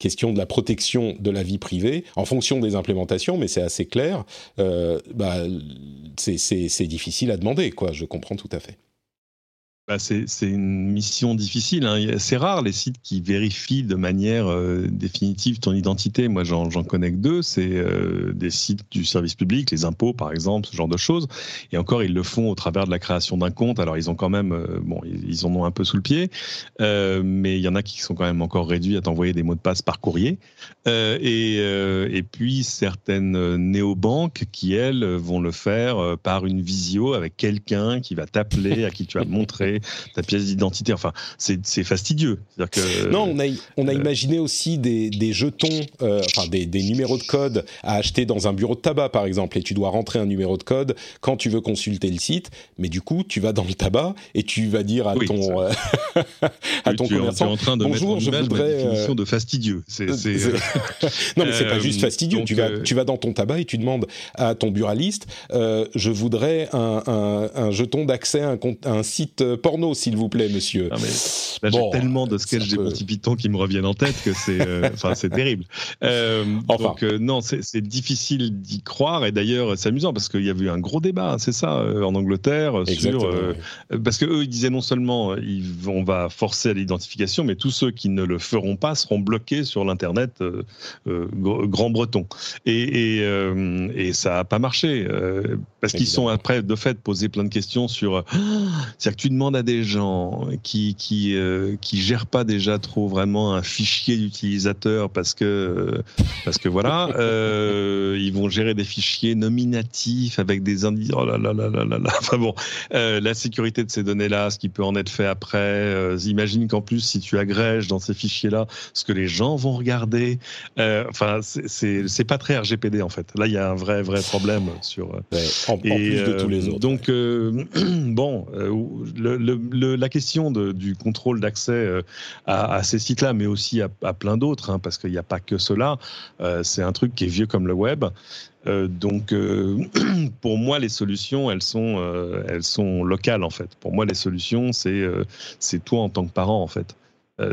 question de la protection de la vie privée en fonction des implémentations, mais c'est assez clair. Euh, bah, c'est difficile à demander, quoi. Je comprends tout à fait. Bah, c'est une mission difficile. Hein. C'est rare les sites qui vérifient de manière euh, définitive ton identité. Moi, j'en connais que deux. C'est euh, des sites du service public, les impôts par exemple, ce genre de choses. Et encore, ils le font au travers de la création d'un compte. Alors, ils ont quand même, euh, bon, ils, en ont un peu sous le pied, mais il y en a qui sont quand même encore réduits à t'envoyer des mots de passe par courrier. Et, et, puis certaines néobanques qui elles vont le faire par une visio avec quelqu'un qui va t'appeler, à qui tu vas montrer ta pièce d'identité. Enfin, c'est fastidieux. Que, non, on a, on a euh, imaginé aussi des, des jetons, euh, enfin des, des, numéros de code à acheter dans un bureau de tabac, par exemple, et tu dois rentrer un numéro de code quand tu veux consulter le site. Mais du coup, tu vas dans le tabac et tu vas dire à ton, euh, à ton commerçant, en train de bonjour, mettre en je voudrais. définition de fastidieux. non, mais c'est pas juste fastidieux. tu vas, tu vas dans ton tabac et tu demandes à ton buraliste, je voudrais un, un, un jeton d'accès à, à un site porno, s'il vous plaît, monsieur. là, j'ai tellement de sketchs des Monty Python qui me reviennent en tête que c'est, euh, enfin, c'est terrible. Euh, donc euh, non, c'est difficile d'y croire. Et d'ailleurs, c'est amusant parce qu'il y avait eu un gros débat, c'est ça, en Angleterre, sur parce que eux, ils disaient non seulement ils on va forcer à l'identification, mais tous ceux qui ne le feront pas seront bloqués sur l'internet grand breton. Et, et, et ça n'a pas marché parce qu'ils sont après de fait posé plein de questions sur. C'est-à-dire que tu demandes à des gens qui qui euh, qui gèrent pas déjà trop vraiment un fichier d'utilisateur parce que parce que voilà euh, ils vont gérer des fichiers nominatifs avec des indices. Oh là là là là là enfin bon euh, la sécurité de ces données là ce qui peut en être fait après imagine qu'en plus si tu agrèges dans ces fichiers là ce que les gens vont regarder. Enfin c'est c'est pas très RGPD en fait. Là il y a un vrai vrai problème sur en, plus de tous les autres donc bon le, le, la question de, du contrôle d'accès euh, à, à, ces sites-là, mais aussi à, à plein d'autres, hein, parce qu'il n'y a pas que cela, euh, c'est un truc qui est vieux comme le web. Euh, donc, euh, pour moi, les solutions, elles sont, elles sont locales en fait. Pour moi, les solutions, c'est c'est toi en tant que parent en fait.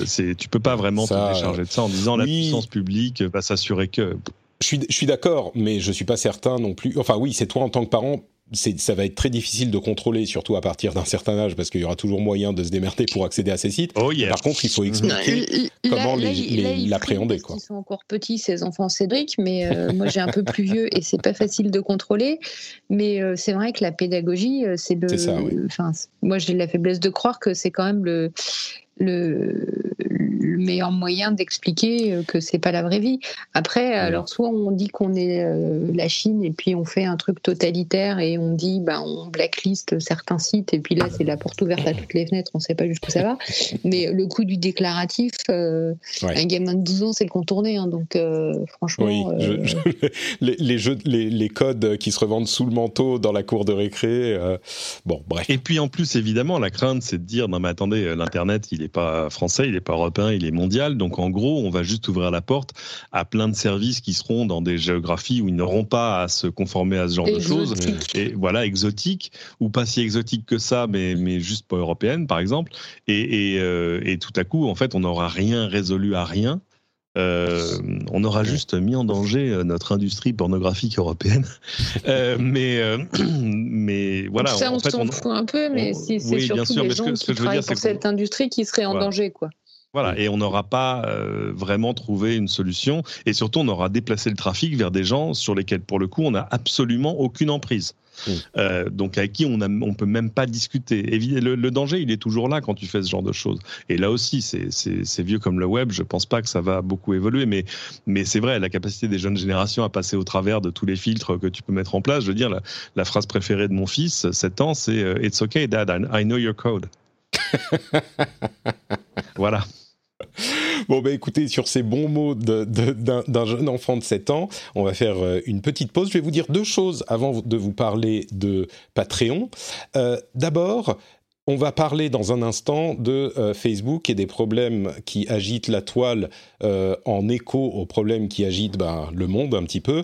c'est tu peux pas vraiment te décharger de ça en disant la puissance publique va s'assurer que. Je suis, je suis d'accord, mais je suis pas certain non plus. Enfin, oui, c'est toi en tant que parent ça va être très difficile de contrôler, surtout à partir d'un certain âge, parce qu'il y aura toujours moyen de se démerder pour accéder à ces sites. Oh, Par contre, il faut expliquer comment l'appréhender. Ils sont encore petits, ces enfants Cédric, mais euh, moi j'ai un peu plus vieux et c'est pas facile de contrôler. Mais euh, c'est vrai que la pédagogie, euh, c'est le. Moi j'ai la faiblesse de croire que c'est quand même le le, le meilleur moyen d'expliquer euh, que c'est pas la vraie vie. Après, alors soit on dit qu'on est euh, la Chine et puis on fait un truc totalitaire et on dit ben on blacklist certains sites et puis là c'est la porte ouverte à toutes les fenêtres, on sait pas jusqu'où ça va. Mais le coup du déclaratif, euh, un gamin de 12 ans c'est le contourner, hein, donc franchement. les, jeux, les, les, codes qui se revendent sous le manteau dans la cour de récré, bon bref. Et puis en plus évidemment la crainte c'est de dire non mais attendez l'internet il n'est pas français, il n'est pas européen, il est mondial. Donc en gros, on va juste ouvrir la porte à plein de services qui seront dans des géographies où ils n'auront pas à se conformer à ce genre de choses. Et voilà, exotiques ou pas si exotiques que ça, mais, mais juste pas européennes, par exemple. Et, et, euh, et tout à coup, en fait, on n'aura rien résolu à rien. Euh, on aura juste mis en danger euh, notre industrie pornographique européenne. euh, mais, euh, mais voilà. Ça, on s'en fout un peu, mais c'est surtout sûr, les gens que, qui travaillent pour cette industrie qui serait en danger, quoi. Voilà, et on n'aura pas euh, vraiment trouvé une solution, et surtout on aura déplacé le trafic vers des gens sur lesquels, pour le coup, on n'a absolument aucune emprise. Mmh. Euh, donc avec qui on ne on peut même pas discuter. Le, le, danger, il est toujours là quand tu fais ce genre de choses. Et là aussi, c'est vieux comme le web. Je pense pas que ça va beaucoup évoluer, mais, mais c'est vrai, la capacité des jeunes générations à passer au travers de tous les filtres que tu peux mettre en place. Je veux dire, la, la phrase préférée de mon fils, 7 ans, c'est euh, It's okay, Dad, I know your code. voilà. Bon, bah écoutez, sur ces bons mots d'un jeune enfant de 7 ans, on va faire euh, une petite pause. Je vais vous dire deux choses avant de vous parler de Patreon. Euh, D'abord, on va parler dans un instant de euh, Facebook et des problèmes qui agitent la toile en écho aux problèmes qui agitent ben, le monde un petit peu.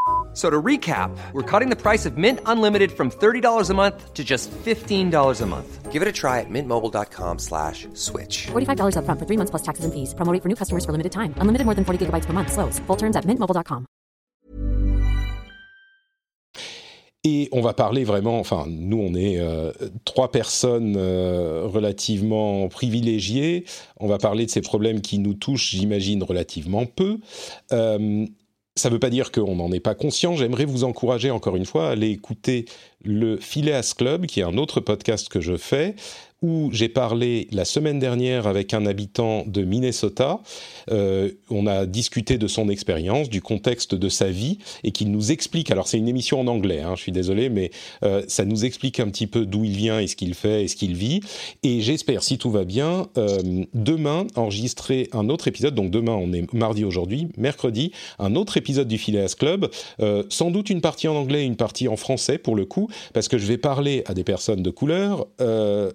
So to recap, we're cutting the price of Mint Unlimited from $30 a month to just $15 a month. Give it a try at mintmobile.com slash switch. $45 up front for three months plus taxes and fees. Promo for new customers for limited time. Unlimited more than 40 gigabytes per month. Slows. Full terms at mintmobile.com. Et on va parler vraiment, enfin, nous, on est euh, trois personnes euh, relativement privilégiées. On va parler de ces problèmes qui nous touchent, j'imagine, relativement peu. Euh, ça ne veut pas dire qu'on n'en est pas conscient. J'aimerais vous encourager encore une fois à aller écouter le Phileas Club, qui est un autre podcast que je fais, où j'ai parlé la semaine dernière avec un habitant de Minnesota. Euh, on a discuté de son expérience, du contexte de sa vie, et qu'il nous explique. Alors c'est une émission en anglais, hein, je suis désolé, mais euh, ça nous explique un petit peu d'où il vient et ce qu'il fait et ce qu'il vit. Et j'espère, si tout va bien, euh, demain enregistrer un autre épisode. Donc demain, on est mardi aujourd'hui, mercredi, un autre épisode du Phileas Club. Euh, sans doute une partie en anglais, et une partie en français pour le coup, parce que je vais parler à des personnes de couleur euh,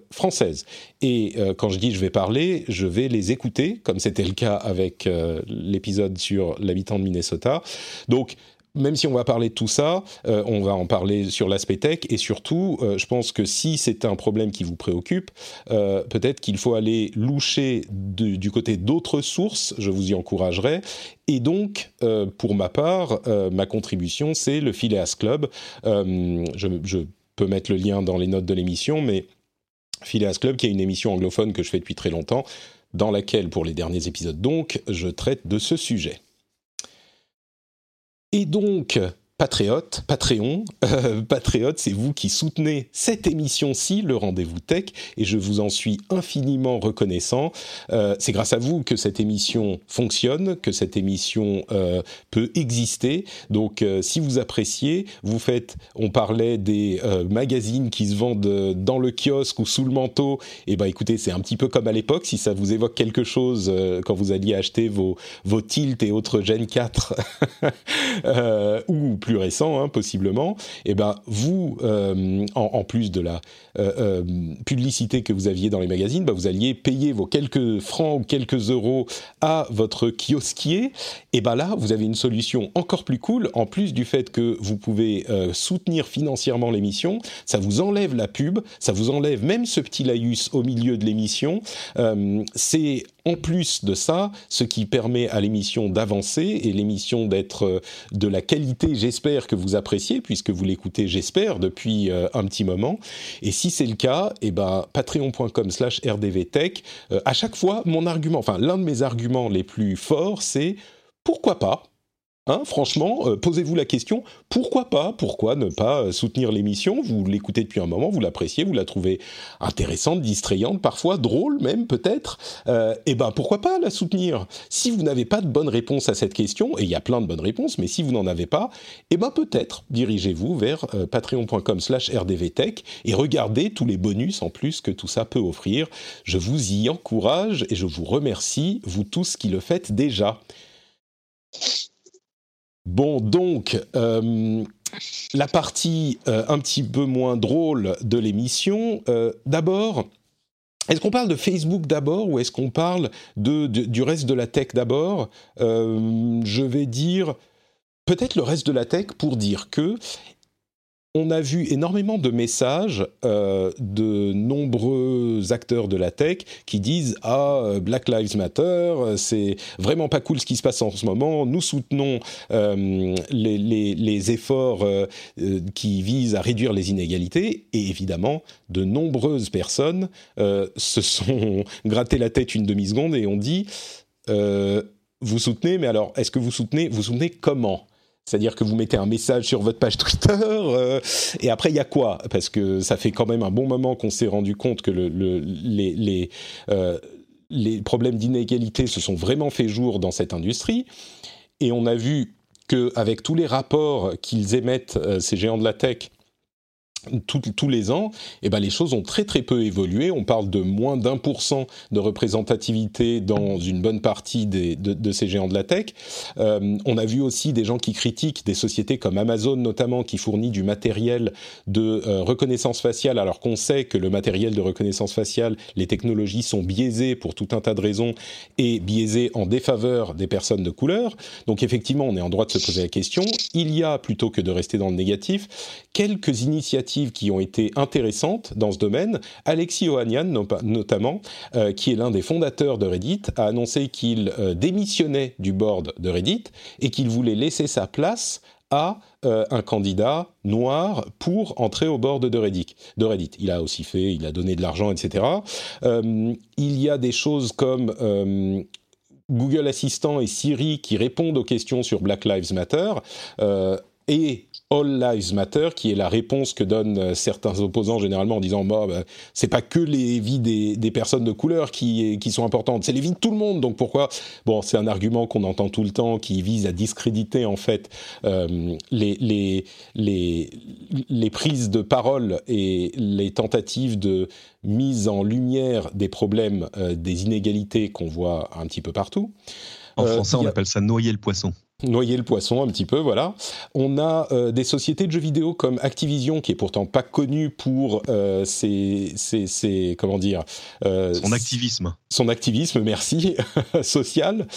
et euh, quand je dis je vais parler, je vais les écouter, comme c'était le cas avec euh, l'épisode sur l'habitant de Minnesota. Donc, même si on va parler de tout ça, euh, on va en parler sur l'aspect tech et surtout, je pense que si c'est un problème qui vous préoccupe, peut-être qu'il faut aller loucher du côté d'autres sources, je vous y encouragerai. Et donc, pour ma part, ma contribution, c'est le Phileas Club. Je, peux mettre le lien dans les notes de l'émission, mais Phileas Club, qui est une émission anglophone que je fais depuis très longtemps, dans laquelle, pour les derniers épisodes donc, je traite de ce sujet. Et donc, Patriote, Patreon, euh, Patriote, c'est vous qui soutenez cette émission-ci, le Rendez-vous Tech, et je vous en suis infiniment reconnaissant. Euh, c'est grâce à vous que cette émission fonctionne, que cette émission euh, peut exister. Donc, euh, si vous appréciez, vous faites. On parlait des euh, magazines qui se vendent dans le kiosque ou sous le manteau. Et eh ben, écoutez, c'est un petit peu comme à l'époque. Si ça vous évoque quelque chose euh, quand vous alliez acheter vos vos Tilt et autres Gen 4 ou plus récent, hein, possiblement, eh ben vous, euh, en, plus de la euh, euh, publicité que vous aviez dans les magazines, ben vous alliez payer vos quelques francs ou quelques euros à votre kiosquier. Et ben là, vous avez une solution encore plus cool. En plus du fait que vous pouvez soutenir financièrement l'émission, ça vous enlève la pub, ça vous enlève même ce petit laïus au milieu de l'émission. C'est en plus de ça, ce qui permet à l'émission d'avancer et l'émission d'être de la qualité, j'espère j'espère que vous appréciez puisque vous l'écoutez, j'espère, depuis un petit moment. Et si c'est le cas, eh ben, patreon.com/slash rdvtech. à chaque fois, mon argument, enfin l'un de mes arguments les plus forts, c'est pourquoi pas Hein, franchement, euh, posez-vous la question, pourquoi pas Pourquoi ne pas euh, soutenir l'émission? Vous l'écoutez depuis un moment, vous l'appréciez, vous la trouvez intéressante, distrayante, parfois drôle même peut-être. Euh, eh ben pourquoi pas la soutenir? Si vous n'avez pas de bonne réponse à cette question, et il y a plein de bonnes réponses, mais si vous n'en avez pas, eh ben peut-être dirigez-vous vers patreon.com/rdvtech et regardez tous les bonus en plus que tout ça peut offrir. Je vous y encourage et je vous remercie, vous tous qui le faites déjà. Bon, donc, euh, la partie euh, un petit peu moins drôle de l'émission. Euh, d'abord, est-ce qu'on parle de Facebook d'abord ou est-ce qu'on parle du reste de la tech d'abord? Je vais dire peut-être le reste de la tech pour dire que on a vu énormément de messages euh, de nombreux acteurs de la tech qui disent ah euh, Black Lives Matter euh, c'est vraiment pas cool ce qui se passe en ce moment. Nous soutenons les, efforts qui visent à réduire les inégalités et évidemment de nombreuses personnes se sont gratté la tête une demi seconde et ont dit vous soutenez mais alors est-ce que vous soutenez vous soutenez comment? C'est-à-dire que vous mettez un message sur votre page Twitter euh, et après il y a quoi? Parce que ça fait quand même un bon moment qu'on s'est rendu compte que le, les, les, euh, les problèmes d'inégalité se sont vraiment fait jour dans cette industrie. Et on a vu qu'avec tous les rapports qu'ils émettent, euh, ces géants de la tech, tous les ans, eh ben les choses ont très très peu évolué. On parle de moins d'un pour cent de représentativité dans une bonne partie de, ces géants de la tech. Euh, on a vu aussi des gens qui critiquent des sociétés comme Amazon notamment qui fournit du matériel de euh, reconnaissance faciale alors qu'on sait que le matériel de reconnaissance faciale, les technologies sont biaisées pour tout un tas de raisons et biaisées en défaveur des personnes de couleur. Donc effectivement, on est en droit de se poser la question. Il y a, plutôt que de rester dans le négatif, quelques initiatives qui ont été intéressantes dans ce domaine. Alexis Ohanian, notamment, euh, qui est l'un des fondateurs de Reddit, a annoncé qu'il euh, démissionnait du board de Reddit et qu'il voulait laisser sa place à euh, un candidat noir pour entrer au board de Reddit. de Reddit. Il a aussi fait, il a donné de l'argent, etc. il y a des choses comme Google Assistant et Siri qui répondent aux questions sur Black Lives Matter. et All Lives Matter, qui est la réponse que donnent euh, certains opposants généralement en disant bah, bah c'est pas que les vies des, personnes de couleur qui, qui sont importantes, c'est les vies de tout le monde. Donc pourquoi? Bon, c'est un argument qu'on entend tout le temps qui vise à discréditer en fait euh, les, les, les, les prises de parole et les tentatives de mise en lumière des problèmes, euh, des inégalités qu'on voit un petit peu partout. En français, on appelle ça noyer le poisson noyer le poisson un petit peu, voilà. On a euh, des sociétés de jeux vidéo comme Activision, qui est pourtant pas connue pour euh, ses, ses, comment dire, euh, son activisme. Son activisme, merci, social,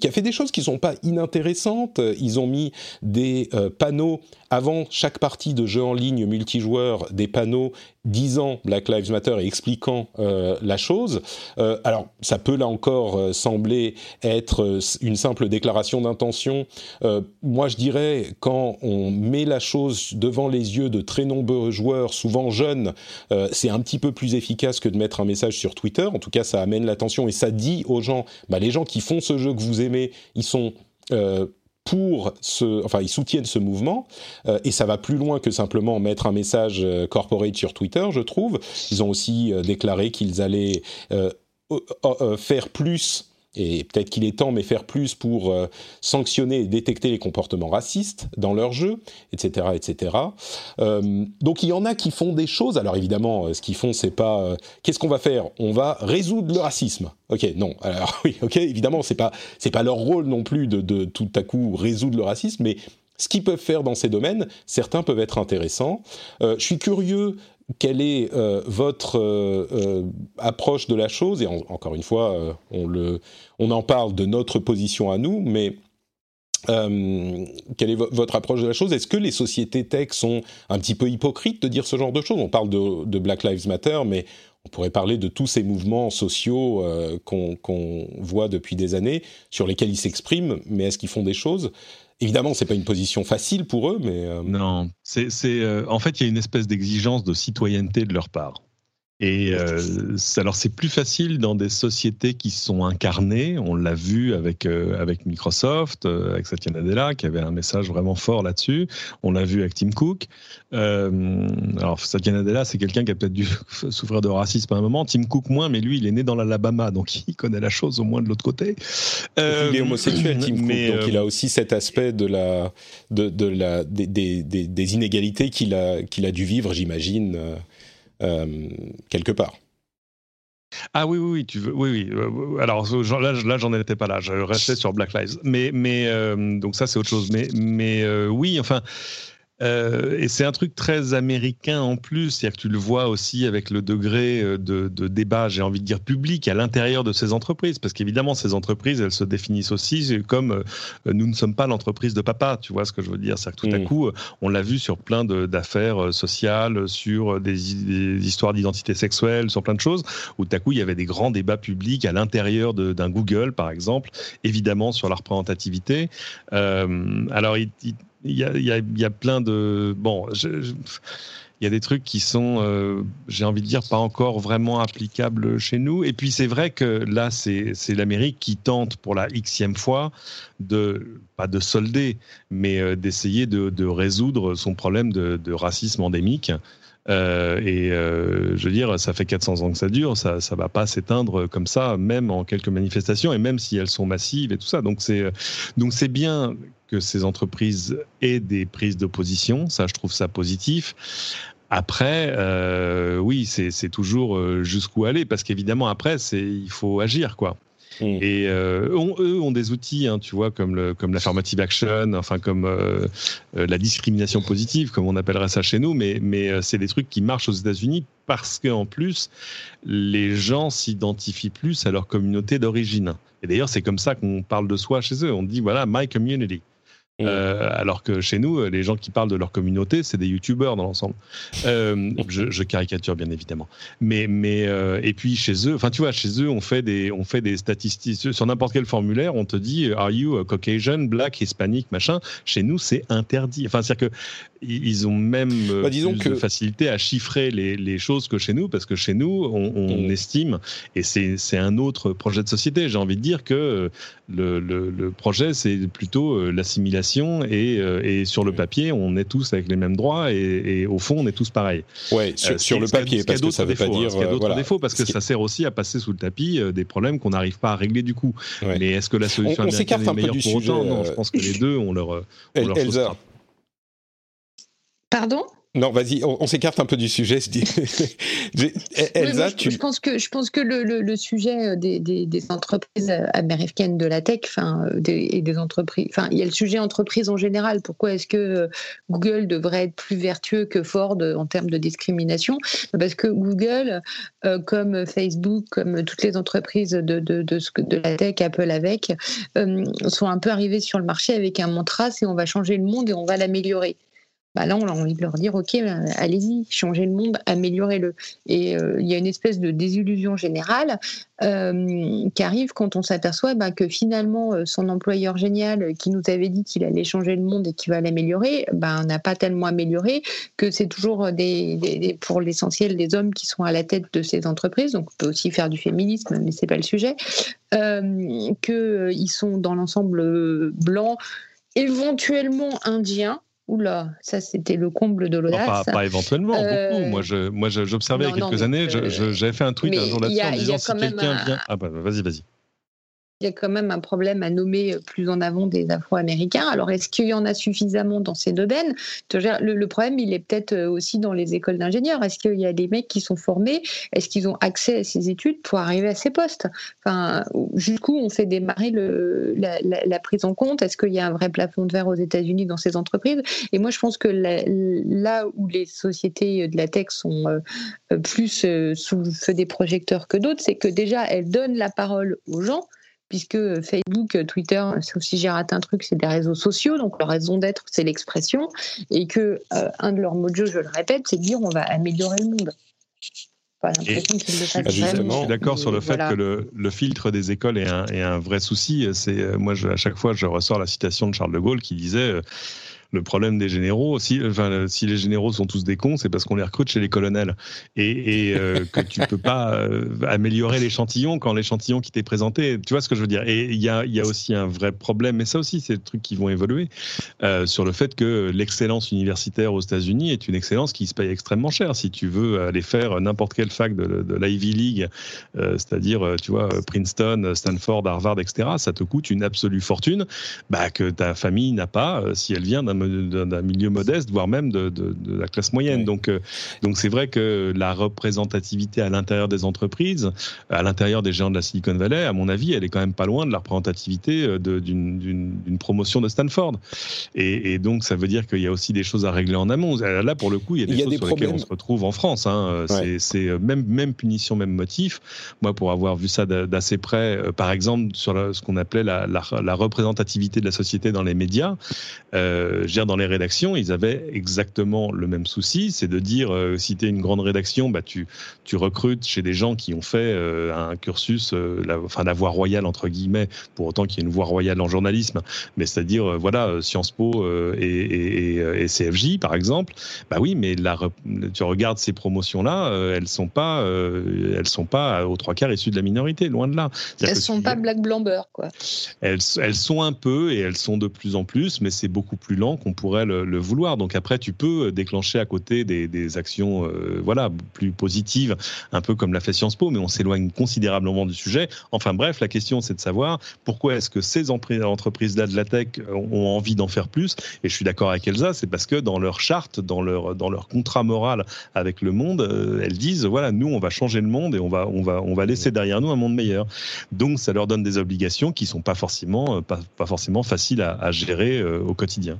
qui a fait des choses qui sont pas inintéressantes. Ils ont mis des panneaux avant chaque partie de jeu en ligne multijoueur, des panneaux disant Black Lives Matter et expliquant la chose. alors, ça peut là encore sembler être une simple déclaration d'intention euh, moi, je dirais, quand on met la chose devant les yeux de très nombreux joueurs, souvent jeunes, euh, c'est un petit peu plus efficace que de mettre un message sur Twitter. En tout cas, ça amène l'attention et ça dit aux gens, bah, les gens qui font ce jeu que vous aimez, ils sont... Euh, pour ce, enfin, ils soutiennent ce mouvement et ça va plus loin que simplement mettre un message corporate sur Twitter, je trouve. Ils ont aussi déclaré qu'ils allaient faire plus et peut-être qu'il est temps, mais faire plus pour euh, sanctionner et détecter les comportements racistes dans leur jeu, etc., etc. Euh, donc il y en a qui font des choses. Alors évidemment, euh, ce qu'ils font, c'est pas qu'est-ce qu'on va faire? On va résoudre le racisme. Ok, non. Alors oui, ok, évidemment, c'est pas c'est pas leur rôle non plus de, de tout à coup résoudre le racisme, mais ce qu'ils peuvent faire dans ces domaines, certains peuvent être intéressants. je suis curieux quelle est euh, votre euh, euh, approche de la chose Et encore une fois, on, en parle de notre position à nous, mais quelle est votre approche de la chose? Est-ce que les sociétés tech sont un petit peu hypocrites de dire ce genre de choses? On parle de, Black Lives Matter, mais on pourrait parler de tous ces mouvements sociaux qu'on voit depuis des années, sur lesquels ils s'expriment, mais est-ce qu'ils font des choses? Évidemment, c'est pas une position facile pour eux, mais non, c'est en fait il y a une espèce d'exigence de citoyenneté de leur part. Et euh, alors c'est plus facile dans des sociétés qui sont incarnées. On l'a vu avec euh, avec Microsoft, euh, avec Satya Nadella qui avait un message vraiment fort là-dessus. On l'a vu avec Tim Cook. Euh, alors Satya Nadella, c'est quelqu'un qui a peut-être dû souffrir de racisme à un moment. Tim Cook moins, mais lui, il est né dans l'Alabama, donc il connaît la chose au moins de l'autre côté. il est homosexuel, Tim Cook, donc il a aussi cet aspect de la de, de la des, des, des inégalités qu'il a qu'il a dû vivre, j'imagine. Euh, quelque part. Ah oui, oui, oui, tu veux, oui, oui. Euh, alors là, là j'en étais pas là. Je restais sur Black Lives. Mais, mais euh, donc ça, c'est autre chose. Mais, mais oui, enfin, euh, et c'est un truc très américain en plus, c'est-à-dire que tu le vois aussi avec le degré euh, de, de débat, j'ai envie de dire public, à l'intérieur de ces entreprises, parce qu'évidemment ces entreprises, elles se définissent aussi comme euh, nous ne sommes pas l'entreprise de papa, tu vois ce que je veux dire, c'est-à-dire que tout à mmh. coup, on l'a vu sur plein d'affaires sociales, sur des, des histoires d'identité sexuelle, sur plein de choses, où tout à coup il y avait des grands débats publics à l'intérieur d'un Google, par exemple, évidemment sur la représentativité. Euh, alors il, il il y a, plein de. Bon, il y a des trucs qui sont, euh, j'ai envie de dire, pas encore vraiment applicables chez nous. Et puis c'est vrai que là, c'est l'Amérique qui tente pour la xème fois de, pas de solder, mais euh, d'essayer de, résoudre son problème de, racisme endémique. Euh, et je veux dire, ça fait 400 ans que ça dure, ça ne va pas s'éteindre comme ça, même en quelques manifestations, et même si elles sont massives et tout ça. Donc c'est bien que ces entreprises aient des prises d'opposition. Ça, je trouve ça positif. Après, euh, oui, c'est toujours euh, jusqu'où aller, parce qu'évidemment, après, il faut agir, quoi. Mm. Et euh, eux ont des outils, hein, tu vois, comme, le, comme l'affirmative action, enfin comme la discrimination positive, comme on appellerait ça chez nous, mais, mais c'est des trucs qui marchent aux États-Unis parce qu'en plus, les gens s'identifient plus à leur communauté d'origine. Et d'ailleurs, c'est comme ça qu'on parle de soi chez eux. On dit, voilà, my community. Euh, alors que chez nous, les gens qui parlent de leur communauté, c'est des youtubeurs dans l'ensemble. Euh, je, caricature bien évidemment, mais mais euh, et puis chez eux, enfin tu vois, chez eux, on fait des on fait des statistiques sur n'importe quel formulaire, on te dit Are you Caucasian, Black, Hispanic, machin. Chez nous, c'est interdit. Enfin, c'est-à-dire que ils ont même bah, plus de facilité à chiffrer les, les, choses que chez nous, parce que chez nous, on, estime, et c'est un autre projet de société. J'ai envie de dire que le, le, le projet, c'est plutôt l'assimilation euh, et, sur le papier, on est tous avec les mêmes droits et, au fond, on est tous pareils. Ouais, sur, euh, le papier, parce que ça veut pas dire. Il y a d'autres défauts parce que ça sert aussi à passer sous le tapis euh, des problèmes qu'on n'arrive pas à régler du coup. Mais est-ce que la solution on, est meilleure pour sujet, autant Non, je pense que les deux ont leur. Ont leur Pardon? Non, vas-y, on, s'écarte un peu du sujet. Elsa, tu... je, pense que je pense que le, le, sujet euh, des, des, des, entreprises euh, américaines de la tech, enfin, euh, et des entreprises, enfin, il y a le sujet entreprise en général. Pourquoi est-ce que Google devrait être plus vertueux que Ford en termes de discrimination? Parce que Google, comme Facebook, comme toutes les entreprises de, de, de, de la tech, Apple avec, sont un peu arrivés sur le marché avec un mantra, c'est on va changer le monde et on va l'améliorer. Bah là, on a envie de leur dire, OK, bah, allez-y, changez le monde, améliorez-le. Et euh, il y a une espèce de désillusion générale euh, qui arrive quand on s'aperçoit bah, que finalement, euh, son employeur génial qui nous avait dit qu'il allait changer le monde et qu'il va l'améliorer, n'a pas tellement amélioré, que c'est toujours des, pour l'essentiel des hommes qui sont à la tête de ces entreprises. Donc, on peut aussi faire du féminisme, mais c'est pas le sujet. qu'ils sont dans l'ensemble blanc, éventuellement indiens Oula, ça c'était le comble de l'audace. pas, éventuellement, beaucoup. Euh, moi, je, moi, j'observais il y a quelques années, euh, j'avais fait un tweet un jour là-dessus en disant si quelqu'un vient. Ah bah vas-y, vas-y il y a quand même un problème à nommer euh, plus en avant des Afro-Américains. Alors, est-ce qu'il y en a suffisamment dans ces domaines? Le, problème, il est peut-être euh, aussi dans les écoles d'ingénieurs. Est-ce qu'il y a des mecs qui sont formés? Est-ce qu'ils ont accès à ces études pour arriver à ces postes? Enfin, jusqu'où on fait démarrer la, prise en compte? Est-ce qu'il y a un vrai plafond de verre aux États-Unis dans ces entreprises? Et moi, je pense que là où les sociétés de la tech sont euh, plus sous le feu des projecteurs que d'autres, c'est que déjà, elles donnent la parole aux gens puisque Facebook, Twitter, sauf si j'ai raté un truc, c'est des réseaux sociaux, donc leur raison d'être, c'est l'expression, et que euh, un de leurs mots de jeu, je le répète, c'est de dire on va améliorer le monde. pas l'impression qu'il le fasse Je suis d'accord sur le fait que le, le, filtre des écoles est un, est un vrai souci. C'est moi, je, à chaque fois, je ressors la citation de Charles de Gaulle qui disait le problème des généraux, si, enfin, si les généraux sont tous des cons, c'est parce qu'on les recrute chez les colonels et, et euh, que tu peux pas euh, améliorer l'échantillon quand l'échantillon qui t'est présenté, tu vois ce que je veux dire. Et il y a, y a, aussi un vrai problème, mais ça aussi, c'est des trucs qui vont évoluer euh, sur le fait que l'excellence universitaire aux États-Unis est une excellence qui se paye extrêmement cher. Si tu veux aller faire n'importe quelle fac de, de l'Ivy League, c'est-à-dire, tu vois, Princeton, Stanford, Harvard, etc., ça te coûte une absolue fortune, bah, que ta famille n'a pas si elle vient d'un d'un milieu modeste, voire même de, la classe moyenne. Donc, euh, donc c'est vrai que la représentativité à l'intérieur des entreprises, à l'intérieur des géants de la Silicon Valley, à mon avis, elle est quand même pas loin de la représentativité euh, d'une promotion de Stanford. Et, donc, ça veut dire qu'il y a aussi des choses à régler en amont. Là, pour le coup, il y a des choses sur lesquelles on se retrouve en France. Hein. C'est même, même punition, même motif. Moi, pour avoir vu ça d'assez près, euh, par exemple, sur ce qu'on appelait la, la, représentativité de la société dans les médias, euh, dans les rédactions, ils avaient exactement le même souci, c'est de dire, euh, si tu es une grande rédaction, bah, tu, tu recrutes chez des gens qui ont fait euh, un cursus, euh, la, enfin la voie royale, entre guillemets, pour autant qu'il y ait une voie royale en journalisme, mais c'est-à-dire, voilà, Sciences Po et, et, CFJ, par exemple, bah oui, mais la, tu regardes ces promotions-là, elles sont pas, elles sont pas aux trois quarts issues de la minorité, loin de là. Elles sont pas black blamber, quoi. Elles, elles sont un peu et elles sont de plus en plus, mais c'est beaucoup plus lent qu'on pourrait le, vouloir. Donc après, tu peux déclencher à côté des, actions euh, voilà, plus positives, un peu comme l'a fait Sciences Po, mais on s'éloigne considérablement du sujet. Enfin bref, la question c'est de savoir pourquoi est-ce que ces entreprises-là de la tech ont envie d'en faire plus. Et je suis d'accord avec Elsa, c'est parce que dans leur charte, dans leur, dans leur contrat moral avec le monde, euh, elles disent, voilà, nous, on va changer le monde et on va, on va, on va laisser derrière nous un monde meilleur. Donc ça leur donne des obligations qui sont pas forcément, pas, forcément faciles à, gérer euh, au quotidien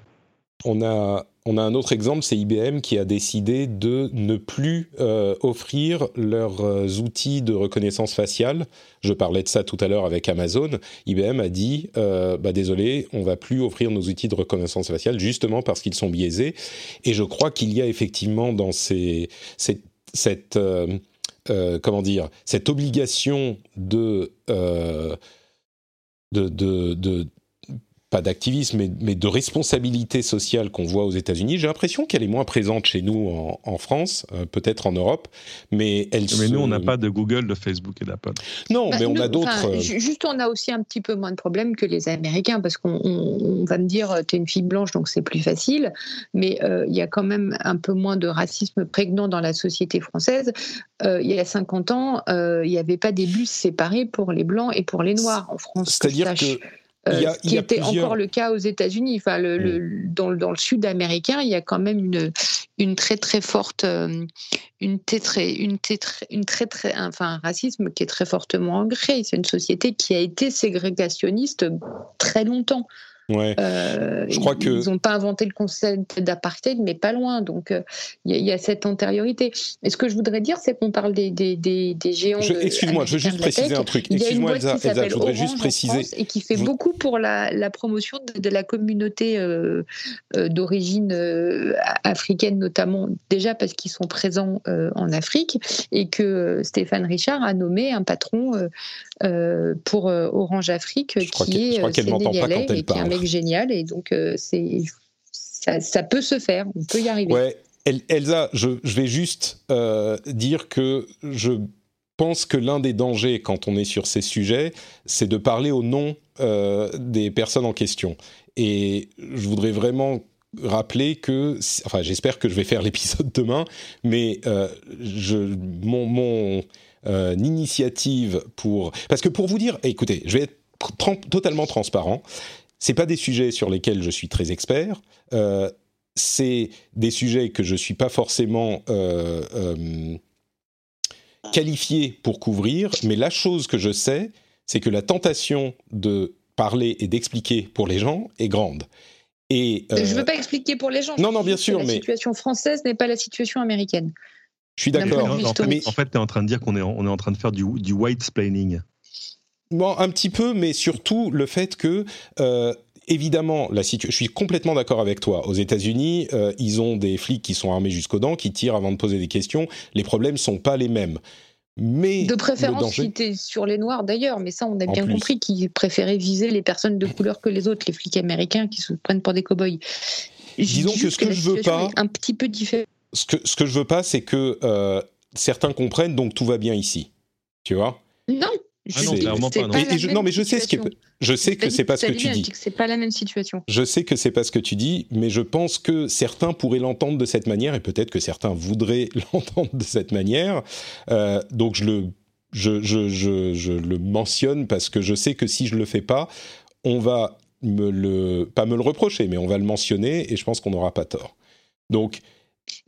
on a, un autre exemple, c'est IBM qui a décidé de ne plus euh, offrir leurs euh, outils de reconnaissance faciale. Je parlais de ça tout à l'heure avec Amazon. IBM a dit, euh, bah désolé, on va plus offrir nos outils de reconnaissance faciale justement parce qu'ils sont biaisés. Et je crois qu'il y a effectivement dans cette, comment dire, cette obligation de pas d'activisme, mais, de responsabilité sociale qu'on voit aux États-Unis. J'ai l'impression qu'elle est moins présente chez nous en, France, euh, peut-être en Europe, mais elle. Mais nous, on n'a pas de Google, de Facebook et d'Apple. Non, bah, mais on a d'autres. Euh, juste, on a aussi un petit peu moins de problèmes que les Américains, parce qu'on va me dire, tu es une fille blanche, donc c'est plus facile, mais euh, il y a quand même un peu moins de racisme prégnant dans la société française. il y a 50 ans, il n'y avait pas des bus séparés pour les blancs et pour les noirs en France. C'est-à-dire que euh, ce qui était encore le cas aux États-Unis. Enfin, le, mm. dans, dans, le sud américain, il y a quand même une, une très très forte, euh, une, très, une, une très très, enfin, un racisme qui est très fortement ancré. C'est une société qui a été ségrégationniste très longtemps. Ouais. Euh, je crois ils, n'ont pas inventé le concept d'apartheid, mais pas loin. Donc, euh, il y, a cette antériorité. Et ce que je voudrais dire, c'est qu'on parle des, des, des, des géants. Excuse-moi, je veux juste préciser un truc. Excuse-moi, Elsa, Elsa, je voudrais juste préciser. Et qui fait beaucoup pour la, la promotion de, la communauté euh, d'origine africaine, notamment, déjà parce qu'ils sont présents en Afrique et que Stéphane Richard a nommé un patron pour Orange Afrique qui est sénégalais et qui est génial et donc euh, c'est ça, peut se faire, on peut y arriver. Ouais, Elsa, je, vais juste euh, dire que je pense que l'un des dangers quand on est sur ces sujets, c'est de parler au nom euh, des personnes en question. Et je voudrais vraiment rappeler que, enfin, j'espère que je vais faire l'épisode demain, mais je, mon, mon initiative pour, parce que pour vous dire, écoutez, je vais être totalement transparent c'est pas des sujets sur lesquels je suis très expert. Euh, c'est des sujets que je suis pas forcément euh, euh, qualifié pour couvrir. Mais la chose que je sais, c'est que la tentation de parler et d'expliquer pour les gens est grande. Et je veux pas expliquer pour les gens. Non, non, bien sûr, la mais la situation française n'est pas la situation américaine. Je suis d'accord. En, fait, tu es en train de dire qu'on est, on est en train de faire du, du white splaining. Bon, un petit peu, mais surtout le fait que euh, évidemment, la je suis complètement d'accord avec toi. Aux États-Unis, euh, ils ont des flics qui sont armés jusqu'aux dents, qui tirent avant de poser des questions. Les problèmes sont pas les mêmes. Mais de préférence, si sur les noirs d'ailleurs, mais ça, on a bien compris qu'ils préféraient viser les personnes de couleur que les autres, les flics américains qui se prennent pour des cow-boys. Disons que ce que, je veux pas, un petit peu différent. Ce que ce que je veux pas, c'est que euh, certains comprennent, donc tout va bien ici. Tu vois? Non, ah non, clairement pas. Non. mais je sais ce que je sais que c'est pas ce que tu dis. C'est pas la même situation. Je sais que c'est pas ce que tu dis, mais je pense que certains pourraient l'entendre de cette manière et peut-être que certains voudraient l'entendre de cette manière. Euh, donc je le je, je, je, je, le mentionne parce que je sais que si je le fais pas, on va me le pas me le reprocher, mais on va le mentionner et je pense qu'on n'aura pas tort. Donc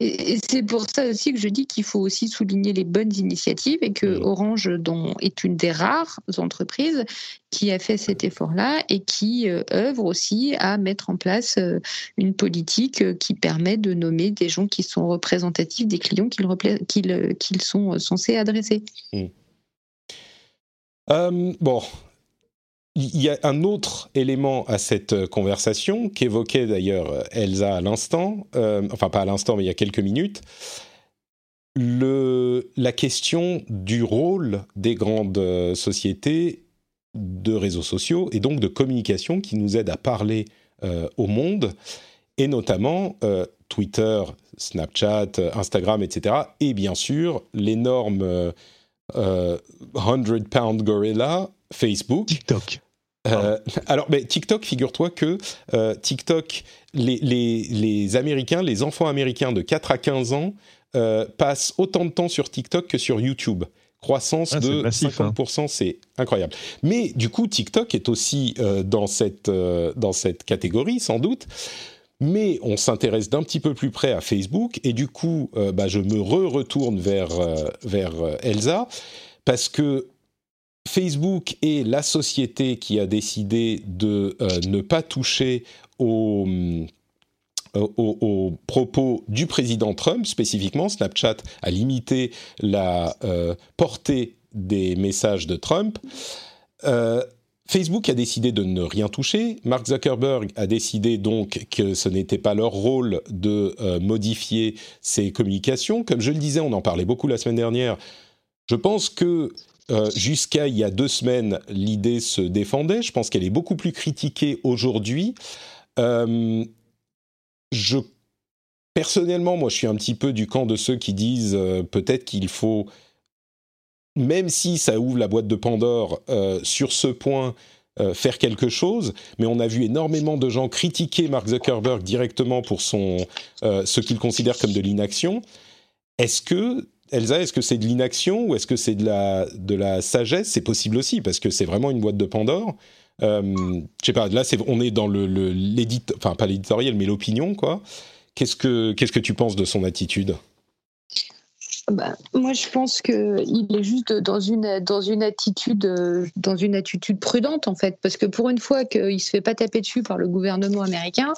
et c'est pour ça aussi que je dis qu'il faut aussi souligner les bonnes initiatives et que Orange dont, est une des rares entreprises qui a fait cet effort-là et qui euh, œuvre aussi à mettre en place euh, une politique euh, qui permet de nommer des gens qui sont représentatifs des clients qu'ils sont censés adresser. Mmh. bon, il y a un autre élément à cette euh, conversation qu'évoquait d'ailleurs euh, Elsa à l'instant, euh, enfin pas à l'instant mais il y a quelques minutes, la question du rôle des grandes sociétés de réseaux sociaux et donc de communication qui nous aident à parler au monde, et notamment Twitter, Snapchat, Instagram, etc. Et bien sûr l'énorme 100 Pound Gorilla, Facebook. TikTok. Euh, alors, mais TikTok, figure-toi que euh, TikTok, les, les, les, Américains, les enfants américains de 4 à 15 ans euh, passent autant de temps sur TikTok que sur YouTube. Croissance ah, de 50%, hein. c'est incroyable. Mais du coup, TikTok est aussi dans, cette, dans cette catégorie, sans doute. Mais on s'intéresse d'un petit peu plus près à Facebook, et du coup, bah, je me re-retourne vers, vers Elsa, parce que Facebook est la société qui a décidé de euh, ne pas toucher euh, aux, propos du président Trump spécifiquement. Snapchat a limité la euh, portée des messages de Trump. Facebook a décidé de ne rien toucher. Mark Zuckerberg a décidé donc que ce n'était pas leur rôle de modifier ses communications. Comme je le disais, on en parlait beaucoup la semaine dernière. Je pense que euh, jusqu'à il y a deux semaines, l'idée se défendait. Je pense qu'elle est beaucoup plus critiquée aujourd'hui. Euh, je, personnellement, moi, je suis un petit peu du camp de ceux qui disent euh, peut-être qu'il faut, même si ça ouvre la boîte de Pandore sur ce point, faire quelque chose, mais on a vu énormément de gens critiquer Mark Zuckerberg directement pour son, ce qu'il considère comme de l'inaction. Est-ce que Elsa, est-ce que c'est de l'inaction ou est-ce que c'est de la, de la sagesse? C'est possible aussi, parce que c'est vraiment une boîte de Pandore. Euh, je sais pas, là, on est dans le, l'édit, enfin pas l'éditorial, mais l'opinion, quoi. Qu'est-ce que, qu'est-ce que tu penses de son attitude? Bah, moi, je pense qu'il est juste dans une, dans une attitude, euh, dans une attitude prudente en fait, parce que pour une fois qu'il se fait pas taper dessus par le gouvernement américain,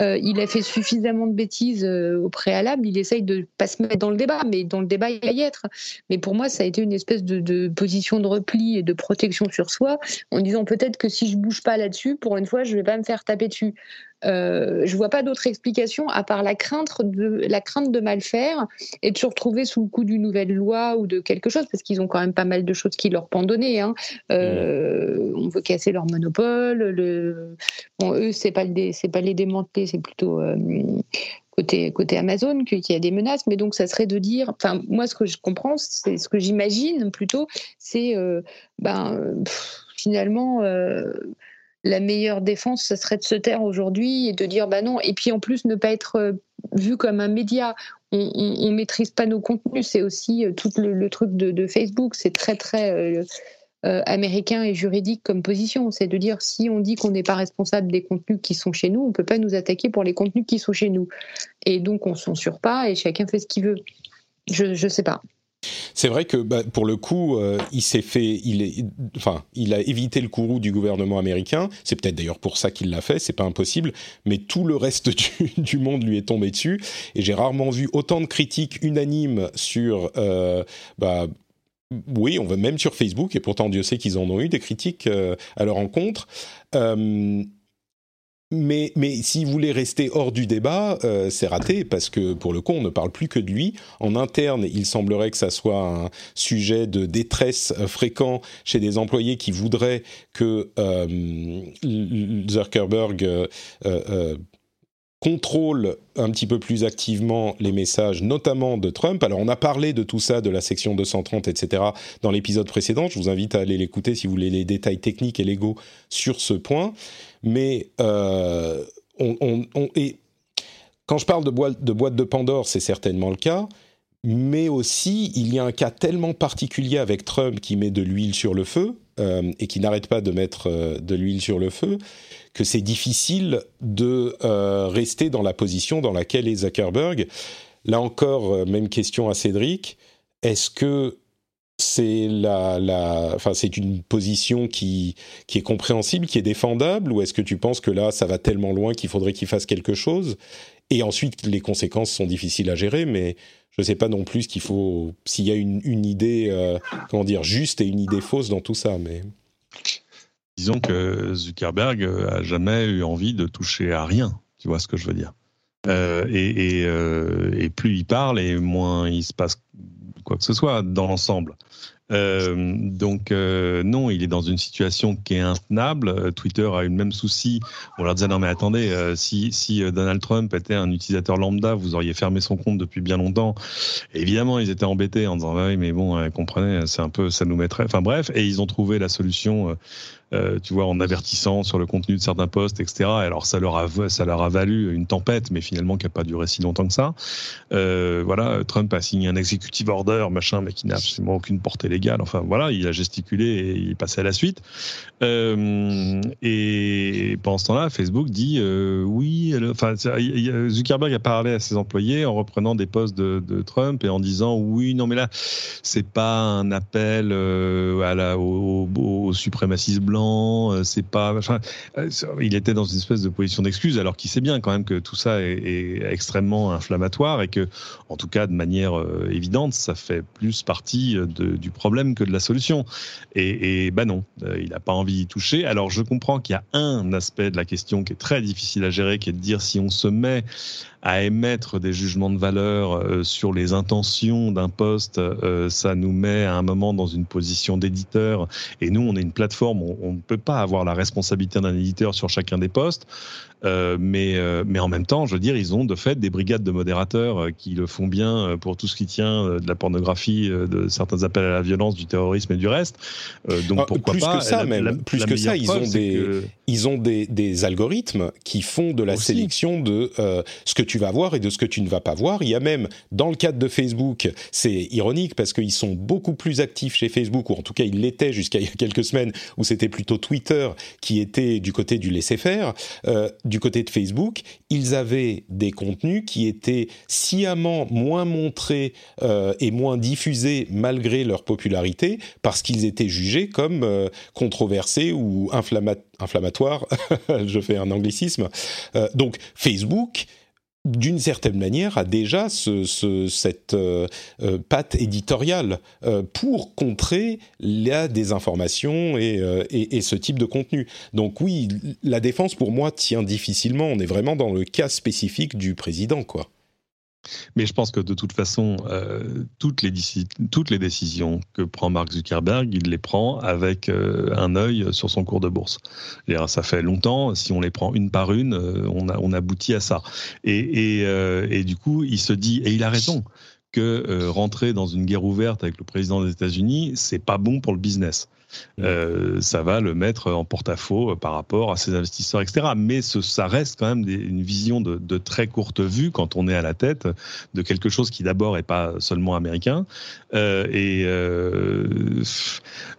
euh, il a fait suffisamment de bêtises euh, au préalable. Il essaye de pas se mettre dans le débat, mais dans le débat il va y être. Mais pour moi, ça a été une espèce de, de position de repli et de protection sur soi, en disant peut-être que si je bouge pas là-dessus, pour une fois, je vais pas me faire taper dessus. Euh, je vois pas d'autre explication à part la crainte de la crainte de mal faire et de se retrouver sous le coup d'une nouvelle loi ou de quelque chose parce qu'ils ont quand même pas mal de choses qui leur pendonner. Hein. Euh, on veut casser leur monopole. Eux, c'est pas pas les démanteler, c'est plutôt euh, côté, côté Amazon qu'il y a des menaces, mais donc ça serait de dire, enfin moi ce que je comprends, c'est ce que j'imagine plutôt, c'est ben finalement la meilleure défense, ce serait de se taire aujourd'hui et de dire bah non. Et puis en plus, ne pas être euh, vu comme un média. On, on, maîtrise pas nos contenus. C'est aussi euh, tout le, truc de, Facebook. C'est très très euh, américain et juridique comme position. C'est de dire si on dit qu'on n'est pas responsable des contenus qui sont chez nous, on peut pas nous attaquer pour les contenus qui sont chez nous. Et donc on censure pas et chacun fait ce qu'il veut. Je je sais pas. C'est vrai que bah, pour le coup, euh, il s'est fait, enfin, il a évité le courroux du gouvernement américain. C'est peut-être d'ailleurs pour ça qu'il l'a fait. C'est pas impossible, mais tout le reste du, monde lui est tombé dessus. Et j'ai rarement vu autant de critiques unanimes sur, euh, bah, oui, on va même sur Facebook, et pourtant Dieu sait qu'ils en ont eu des critiques euh, à leur encontre. Mais, mais s'il voulait rester hors du débat, euh, c'est raté parce que pour le coup, on ne parle plus que de lui. En interne, il semblerait que ça soit un sujet de détresse euh, fréquent chez des employés qui voudraient que euh, Zuckerberg contrôle un petit peu plus activement les messages, notamment de Trump. Alors on a parlé de tout ça, de la section 230, etc., dans l'épisode précédent. Je vous invite à aller l'écouter si vous voulez les détails techniques et légaux sur ce point. Mais euh, quand je parle de, boîte de Pandore, c'est certainement le cas. Mais aussi, il y a un cas tellement particulier avec Trump qui met de l'huile sur le feu euh, et qui n'arrête pas de mettre euh, de l'huile sur le feu, que c'est difficile de euh, rester dans la position dans laquelle est Zuckerberg. Là encore, même question à Cédric. Est-ce que c'est la, enfin, c'est une position qui, qui est compréhensible, qui est défendable, ou est-ce que tu penses que là, ça va tellement loin qu'il faudrait qu'il fasse quelque chose? Et ensuite, les conséquences sont difficiles à gérer, mais je ne sais pas non plus qu'il faut, s'il y a une, idée, euh, comment dire, juste et une idée fausse dans tout ça, mais. Disons que Zuckerberg a jamais eu envie de toucher à rien. Tu vois ce que je veux dire euh, euh, et, plus il parle, et moins il se passe quoi que ce soit dans l'ensemble. Euh, donc euh, non, il est dans une situation qui est intenable. Euh, Twitter a eu le même souci. On leur disait non mais attendez, si, si Donald Trump était un utilisateur lambda, vous auriez fermé son compte depuis bien longtemps. évidemment, ils étaient embêtés en disant oui mais bon, comprenez, c'est un peu, ça nous mettrait. Enfin bref, et ils ont trouvé la solution euh, tu vois, en avertissant sur le contenu de certains posts, etc. Alors ça leur a, ça leur a valu une tempête, mais finalement qui n'a pas duré si longtemps que ça. Euh, voilà, Trump a signé un executive order, machin, mais qui n'a absolument aucune portée légale. Enfin voilà, il a gesticulé et il est passé à la suite. Euh, et pendant ce temps-là, Facebook dit oui. Enfin, Zuckerberg a parlé à ses employés en reprenant des posts de, Trump et en disant oui, non mais là, c'est pas un appel à la, au, au suprémacisme blanc euh, c'est pas. Euh, il était dans une espèce de position d'excuse, alors qu'il sait bien quand même que tout ça est, extrêmement inflammatoire et que, en tout cas, de manière euh, évidente, ça fait plus partie du problème que de la solution. Et, et bah non, il n'a pas envie d'y toucher. Alors je comprends qu'il y a un aspect de la question qui est très difficile à gérer, qui est de dire si on se met à émettre des jugements de valeur euh, sur les intentions d'un poste, euh, ça nous met à un moment dans une position d'éditeur. Et nous, on est une plateforme, on ne peut pas avoir la responsabilité d'un éditeur sur chacun des postes. Euh, mais, euh, mais en même temps, je veux dire, ils ont de fait des brigades de modérateurs euh, qui le font bien pour tout ce qui tient de la pornographie, de certains appels à la violence, du terrorisme et du reste. donc ah, pourquoi plus pas que ça, même plus que ça, ils ont des ils ont des, des, algorithmes qui font de la sélection de ce que tu vas voir et de ce que tu ne vas pas voir. Il y a même dans le cadre de Facebook, c'est ironique parce qu'ils sont beaucoup plus actifs chez Facebook ou en tout cas ils l'étaient jusqu'à il y a quelques semaines où c'était plutôt Twitter qui était du côté du laisser faire du côté de Facebook, ils avaient des contenus qui étaient sciemment moins montrés euh, et moins diffusés malgré leur popularité parce qu'ils étaient jugés comme euh, controversés ou inflammatoires. Je fais un anglicisme. Euh, donc Facebook d'une certaine manière, a déjà ce, cette euh, euh, patte éditoriale euh, pour contrer la désinformation et, et, et, ce type de contenu. Donc oui, la défense pour moi tient difficilement. On est vraiment dans le cas spécifique du président, quoi. Mais je pense que de toute façon, euh, toutes, les toutes, les décisions que prend Mark Zuckerberg, il les prend avec euh, un œil sur son cours de bourse. Ça fait longtemps, si on les prend une par une, euh, on, aboutit à ça. Et, et, et, du coup, il se dit, et il a raison, que rentrer dans une guerre ouverte avec le président des États-Unis, c'est pas bon pour le business. Mm. Euh, ça va le mettre en porte-à-faux euh, par rapport à ses investisseurs, etc. Mais ça reste quand même une vision de, très courte vue quand on est à la tête de quelque chose qui d'abord est pas seulement américain. Euh, et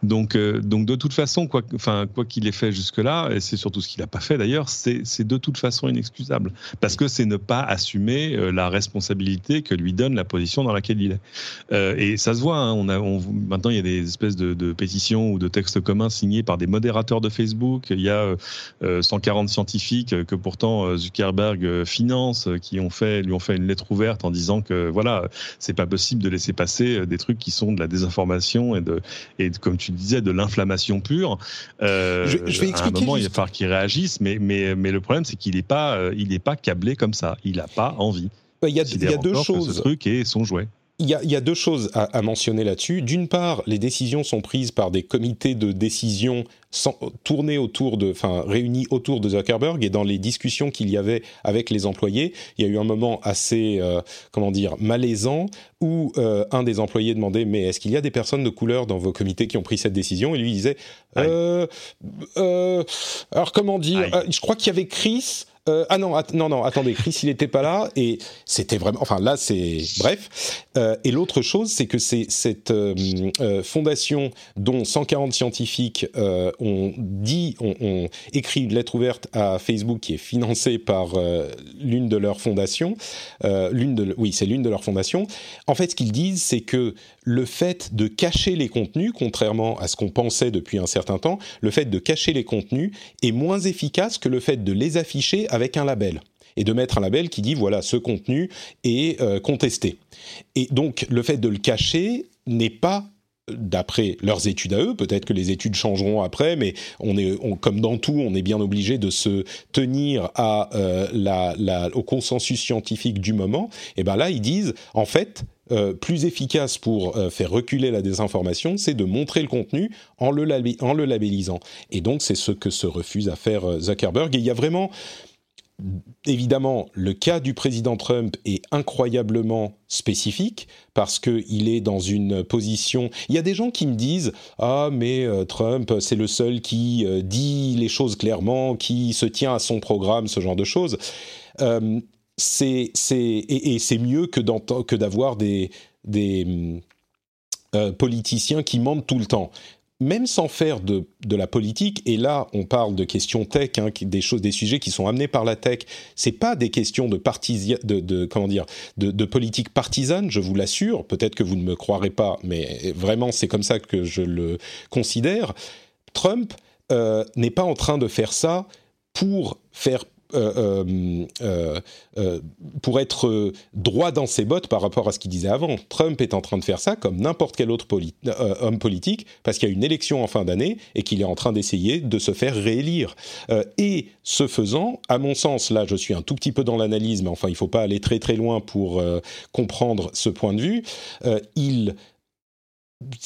donc, donc de toute façon, quoi, quoi qu'il ait fait jusque-là, et c'est surtout ce qu'il n'a pas fait d'ailleurs, c'est de toute façon inexcusable parce que c'est ne pas assumer la responsabilité que lui donne la position dans laquelle il est. et ça se voit. Hein, maintenant, il y a des espèces de, de pétitions ou de textes communs signés par des modérateurs de Facebook. Il y a 140 scientifiques que pourtant Zuckerberg finance, qui ont fait, lui ont fait une lettre ouverte en disant que voilà, c'est pas possible de laisser passer des trucs qui sont de la désinformation et de, et comme tu disais, de l'inflammation pure. je, vais expliquer. À un moment, il va falloir qu'ils réagissent, mais, mais, mais le problème, c'est qu'il n'est pas, il pas câblé comme ça. Il n'a pas envie. Il y a, il y a deux choses. Ce truc et son jouet il y, a, deux choses à, mentionner là-dessus. D'une part, les décisions sont prises par des comités de décision tournés autour de, enfin réunis autour de Zuckerberg et dans les discussions qu'il y avait avec les employés, il y a eu un moment assez, euh, comment dire, malaisant où euh, un des employés demandait mais est-ce qu'il y a des personnes de couleur dans vos comités qui ont pris cette décision? Et lui disait euh, alors comment dire, je crois qu'il y avait Chris. Euh, ah non, non, non, attendez, Chris, il n'était pas là et c'était vraiment. Enfin, là, c'est. Bref. Euh, et l'autre chose, c'est que c'est cette euh, fondation dont 140 scientifiques ont dit, ont, écrit une lettre ouverte à Facebook qui est financée par l'une de leurs fondations. l'une de, oui, c'est l'une de leurs fondations. En fait, ce qu'ils disent, c'est que le fait de cacher les contenus, contrairement à ce qu'on pensait depuis un certain temps, le fait de cacher les contenus est moins efficace que le fait de les afficher avec un label et de mettre un label qui dit voilà ce contenu est euh, contesté. Et donc le fait de le cacher n'est pas d'après leurs études à eux, peut-être que les études changeront après, mais on est, comme dans tout, on est bien obligé de se tenir euh, au consensus scientifique du moment. Et ben là, ils disent, en fait, euh, plus efficace pour euh, faire reculer la désinformation, c'est de montrer le contenu en le, labellisant. Et donc, c'est ce que se refuse à faire euh, Zuckerberg. Et il y a vraiment, évidemment, le cas du président Trump est incroyablement spécifique parce qu'il est dans une position. Il y a des gens qui me disent ah mais Trump c'est le seul qui dit les choses clairement, qui se tient à son programme, ce genre de choses c'est et, c'est mieux que que d'avoir des des euh, politiciens qui mentent tout le temps. Même sans faire de, de, la politique, et là on parle de questions tech, hein, des choses, des sujets qui sont amenés par la tech. C'est pas des questions de de, comment dire, de politique partisane, je vous l'assure. Peut-être que vous ne me croirez pas, mais vraiment c'est comme ça que je le considère. Trump euh, n'est pas en train de faire ça pour faire euh, euh, euh, pour être droit dans ses bottes par rapport à ce qu'il disait avant. Trump est en train de faire ça comme n'importe quel autre homme politique parce qu'il y a une élection en fin d'année et qu'il est en train d'essayer de se faire réélire. et ce faisant, à mon sens, là je suis un tout petit peu dans l'analyse, mais enfin il ne faut pas aller très très loin pour comprendre ce point de vue, il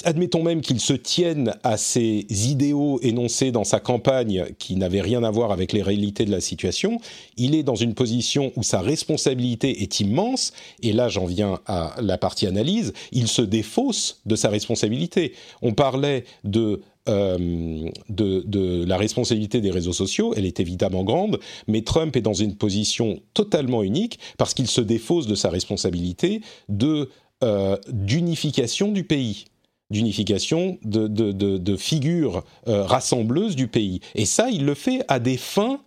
admettons même qu'il se tienne à ses idéaux énoncés dans sa campagne qui n'avaient rien à voir avec les réalités de la situation, il est dans une position où sa responsabilité est immense, et là j'en viens à la partie analyse, il se défausse de sa responsabilité. On parlait de euh, la responsabilité des réseaux sociaux, elle est évidemment grande, mais Trump est dans une position totalement unique parce qu'il se défausse de sa responsabilité de euh, d'unification du pays d'unification de, de, de, figures euh, rassembleuses du pays. Et ça, il le fait à des fins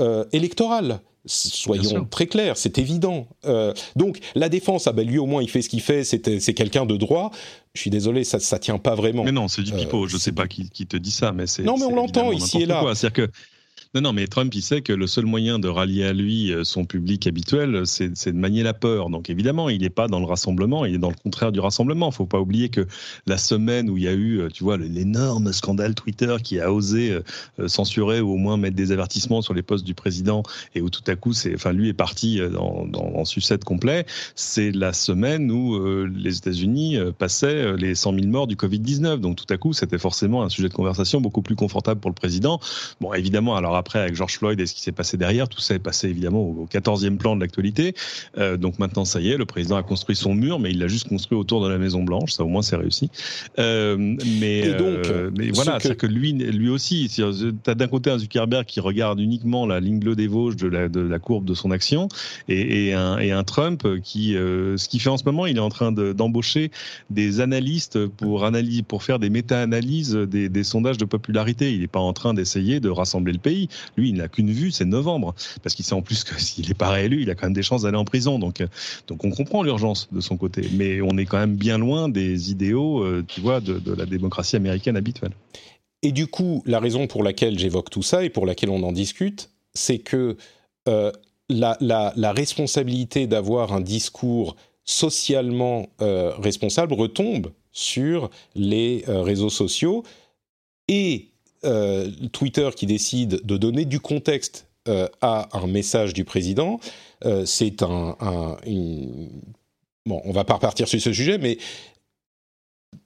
euh, électorales. Soyons très clairs, c'est évident. Euh, donc la défense, ah ben lui au moins il fait ce qu'il fait, c'est quelqu'un de droit. Je suis désolé, ça ça tient pas vraiment. Mais non, c'est du pipeau. je sais pas qui, qui, te dit ça, mais c'est. Non, mais on l'entend ici et là. C'est-à-dire que non, non, mais Trump, il sait que le seul moyen de rallier à lui euh, son public habituel, c'est de manier la peur. Donc évidemment, il n'est pas dans le rassemblement, il est dans le contraire du rassemblement. Il faut pas oublier que la semaine où il y a eu, euh, tu vois, l'énorme scandale Twitter qui a osé euh, censurer ou au moins mettre des avertissements sur les postes du président et où tout à coup, enfin, lui est parti dans, dans, sucette complet, c'est la semaine où les États-Unis passaient les 100 000 morts du Covid-19. Donc tout à coup, c'était forcément un sujet de conversation beaucoup plus confortable pour le président. Bon, évidemment, alors après, avec George Floyd et ce qui s'est passé derrière, tout ça est passé évidemment au 14e plan de l'actualité. Euh, donc maintenant, ça y est, le président a construit son mur, mais il l'a juste construit autour de la Maison Blanche. Ça, au moins, c'est réussi. Euh, mais, donc, euh, mais voilà, c'est que... lui, lui aussi, tu as d'un côté un Zuckerberg qui regarde uniquement la ligne bleue des Vosges de la, de la courbe de son action, et, et, un, et un, Trump qui, ce qu'il fait en ce moment, il est en train d'embaucher des analystes pour analyser, pour faire des méta-analyses des, des sondages de popularité. Il n'est pas en train d'essayer de rassembler le pays lui, il n'a qu'une vue, c'est novembre, parce qu'il sait en plus que s'il n'est pas réélu, il a quand même des chances d'aller en prison. Donc, donc on comprend l'urgence de son côté, mais on est quand même bien loin des idéaux, tu vois, de, la démocratie américaine habituelle. Et du coup, la raison pour laquelle j'évoque tout ça et pour laquelle on en discute, c'est que euh, la, responsabilité d'avoir un discours socialement euh, responsable retombe sur les euh, réseaux sociaux et Twitter qui décide de donner du contexte à un message du président, c'est un, bon, on va pas repartir sur ce sujet, mais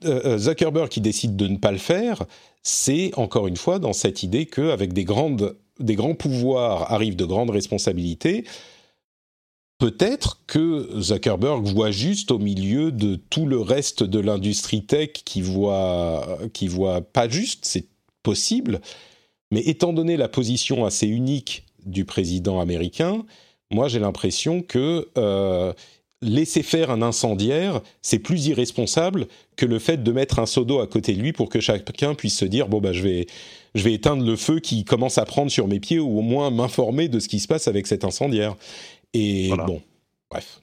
Zuckerberg qui décide de ne pas le faire, c'est encore une fois dans cette idée qu'avec des, des grands pouvoirs arrivent de grandes responsabilités. Peut-être que Zuckerberg voit juste au milieu de tout le reste de l'industrie tech qui voit, qui voit pas juste, possible, mais étant donné la position assez unique du président américain, moi j'ai l'impression que euh, laisser faire un incendiaire, c'est plus irresponsable que le fait de mettre un seau d'eau à côté de lui pour que chacun puisse se dire bon bah je vais je vais éteindre le feu qui commence à prendre sur mes pieds ou au moins m'informer de ce qui se passe avec cet incendiaire. Et bon, bref.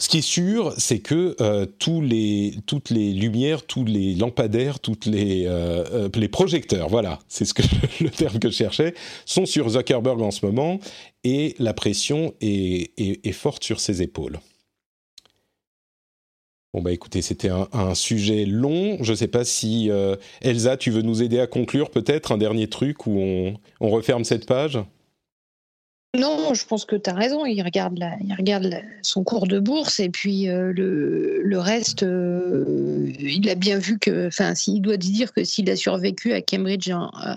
Ce qui est sûr, c'est que euh, toutes les lumières, tous les lampadaires, toutes les, euh, euh, projecteurs, voilà, c'est le terme que je cherchais, sont sur Zuckerberg en ce moment, et la pression est, forte sur ses épaules. Bon bah écoutez, c'était un, sujet long. Je ne sais pas si Elsa, tu veux nous aider à conclure peut-être un dernier truc où on referme cette page? Non, je pense que tu as raison. Il regarde, il regarde son cours de bourse et puis euh, le, reste, euh, il a bien vu que, enfin, s'il doit dire que s'il a survécu à Cambridge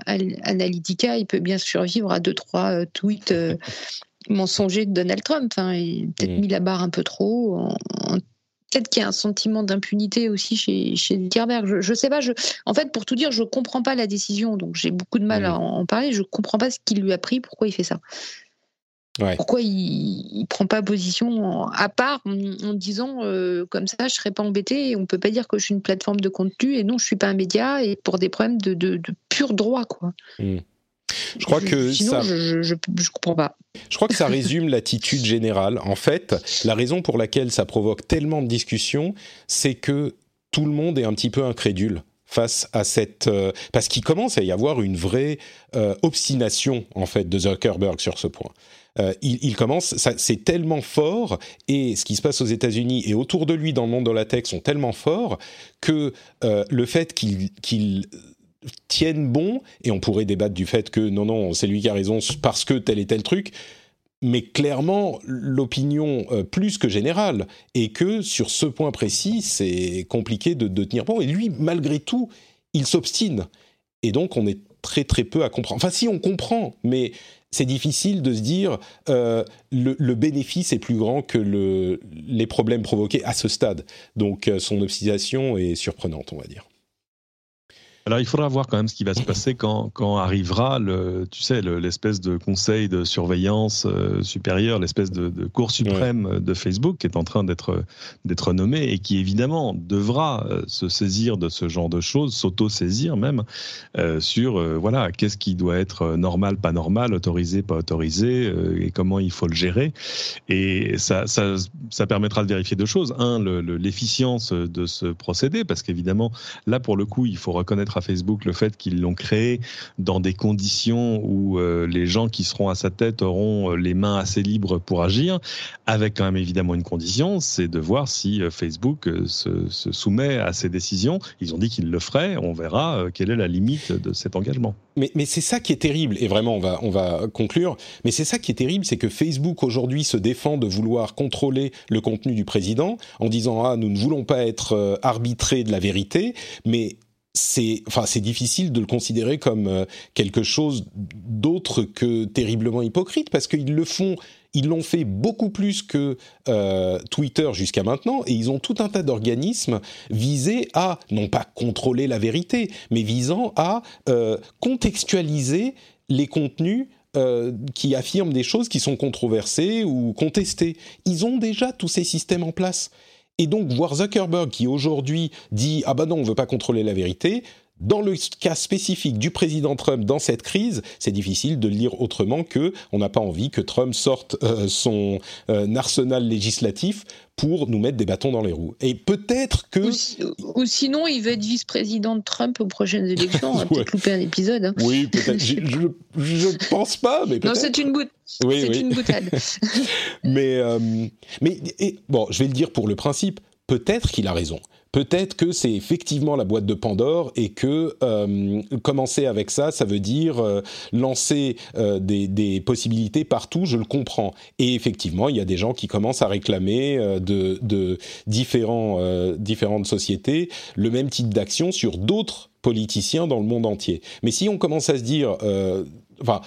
Analytica, il peut bien survivre à deux trois euh, tweets mensongers de Donald Trump. Enfin, il a peut-être mm. mis la barre un peu trop. peut-être qu'il y a un sentiment d'impunité aussi chez, chez Zuckerberg. Je, ne sais pas. Je, en fait, pour tout dire, je comprends pas la décision, donc j'ai beaucoup de mal mm. à en parler. Je comprends pas ce qu'il lui a pris, pourquoi il fait ça. Pourquoi il ne prend pas position à part en, disant euh, comme ça, je ne serais pas embêté et on ne peut pas dire que je suis une plateforme de contenu et non, je ne suis pas un média et pour des problèmes de, de, pur droit. Quoi. Hmm. Je crois que sinon, je, je, comprends pas. Je crois que ça résume l'attitude générale. En fait, la raison pour laquelle ça provoque tellement de discussions, c'est que tout le monde est un petit peu incrédule face à cette euh, parce qu'il commence à y avoir une vraie euh, obstination en fait de Zuckerberg sur ce point. Euh, il, commence, c'est tellement fort, et ce qui se passe aux États-Unis et autour de lui dans le monde de la tech sont tellement forts que euh, le fait qu'il tienne bon, et on pourrait débattre du fait que non, non, c'est lui qui a raison parce que tel et tel truc, mais clairement, l'opinion euh, plus que générale est que sur ce point précis, c'est compliqué de, de, tenir bon. Et lui, malgré tout, il s'obstine. Et donc, on est très très peu à comprendre. Enfin, si on comprend, mais c'est difficile de se dire euh, le, bénéfice est plus grand que le, les problèmes provoqués à ce stade. Donc euh, son obstination est surprenante, on va dire. Alors, il faudra voir quand même ce qui va se passer quand, quand arrivera, le, tu sais, l'espèce de conseil de surveillance euh, supérieure, l'espèce de, de, cour suprême de Facebook qui est en train d'être d'être nommé et qui évidemment devra euh, se saisir de ce genre de choses, s'auto-saisir même euh, sur voilà qu'est-ce qui doit être normal, pas normal, autorisé, pas autorisé et comment il faut le gérer. Et ça, ça, ça permettra de vérifier deux choses. Un, l'efficience de ce procédé, parce qu'évidemment là pour le coup, il faut reconnaître à Facebook le fait qu'ils l'ont créé dans des conditions où euh, les gens qui seront à sa tête auront euh, les mains assez libres pour agir, avec quand même évidemment une condition, c'est de voir si euh, Facebook se, soumet à ces décisions. Ils ont dit qu'ils le feraient, on verra quelle est la limite de cet engagement. Mais, c'est ça qui est terrible, et vraiment on va, on va conclure, mais c'est ça qui est terrible, c'est que Facebook aujourd'hui se défend de vouloir contrôler le contenu du président en disant ah nous ne voulons pas être arbitrés de la vérité, mais c'est enfin c'est difficile de le considérer comme euh, quelque chose d'autre que terriblement hypocrite parce qu'ils le font ils l'ont fait beaucoup plus que euh, Twitter jusqu'à maintenant et ils ont tout un tas d'organismes visés à non pas contrôler la vérité mais visant à euh, contextualiser les contenus qui affirment des choses qui sont controversées ou contestées. Ils ont déjà tous ces systèmes en place. Et donc, voir Zuckerberg qui aujourd'hui dit Ah ben non, on ne veut pas contrôler la vérité, Dans le cas spécifique du président Trump dans cette crise, c'est difficile de lire autrement que on n'a pas envie que Trump sorte euh, son euh, arsenal législatif pour nous mettre des bâtons dans les roues. Et peut-être que... Ou, sinon, il va être vice-président de Trump aux prochaines élections. On va peut-être louper un épisode. Hein. Oui, peut-être. je ne pense pas, mais Non, c'est une, bout... oui, oui. une boutade. mais, euh, mais bon, je vais le dire pour le principe. Peut-être qu'il a raison peut-être que c'est effectivement la boîte de Pandore et que euh, commencer avec ça, ça veut dire euh, lancer euh, des, possibilités partout, je le comprends. Et effectivement, il y a des gens qui commencent à réclamer de, différentes sociétés le même type d'action sur d'autres politiciens dans le monde entier. Mais si on commence à se dire... enfin,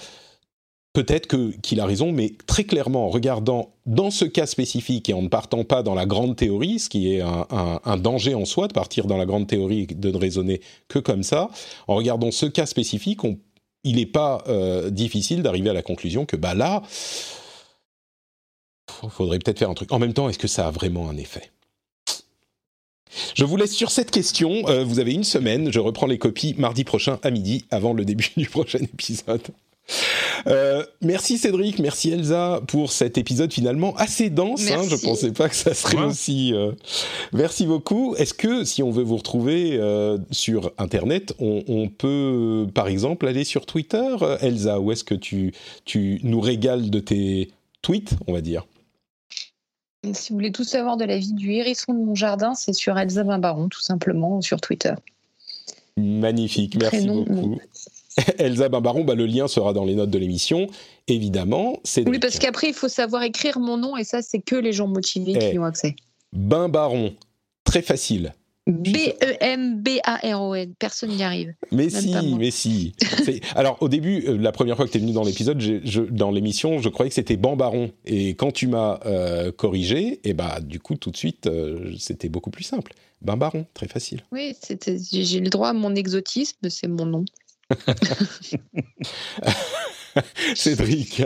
peut-être qu'il a raison, mais très clairement, en regardant dans ce cas spécifique et en ne partant pas dans la grande théorie, ce qui est un, danger en soi de partir dans la grande théorie et de ne raisonner que comme ça, en regardant ce cas spécifique, il n'est pas euh, difficile d'arriver à la conclusion que bah là, il faudrait peut-être faire un truc. En même temps, est-ce que ça a vraiment un effet? Je vous laisse sur cette question. Euh, vous avez une semaine. Je reprends les copies mardi prochain à midi, avant le début du prochain épisode. Euh, merci Cédric, merci Elsa pour cet épisode finalement assez dense. Hein, je pensais pas que ça serait aussi. Euh, merci beaucoup. Est-ce que si on veut vous retrouver euh, sur Internet, on, peut par exemple aller sur Twitter, Elsa, ou est-ce que tu, tu nous régales de tes tweets, on va dire? Si vous voulez tout savoir de la vie du hérisson de mon jardin, c'est sur Elsa Baron, tout simplement, sur Twitter. Magnifique, merci beaucoup. Elsa Bimbaron, bah, le lien sera dans les notes de l'émission, évidemment. Oui, parce qu'après, il faut savoir écrire mon nom, et ça, c'est que les gens motivés qui eh, ont accès. Bimbaron, très facile. B-E-M-B-A-R-O-N, personne n'y arrive. Mais si, mais si. Alors, au début, euh, la première fois que tu es venu dans l'épisode, dans l'émission, je croyais que c'était Bambaron. Et quand tu m'as euh, corrigé, et eh bah, du coup, tout de suite, euh, c'était beaucoup plus simple. Bimbaron, très facile. Oui, j'ai le droit à mon exotisme, c'est mon nom. Cédric.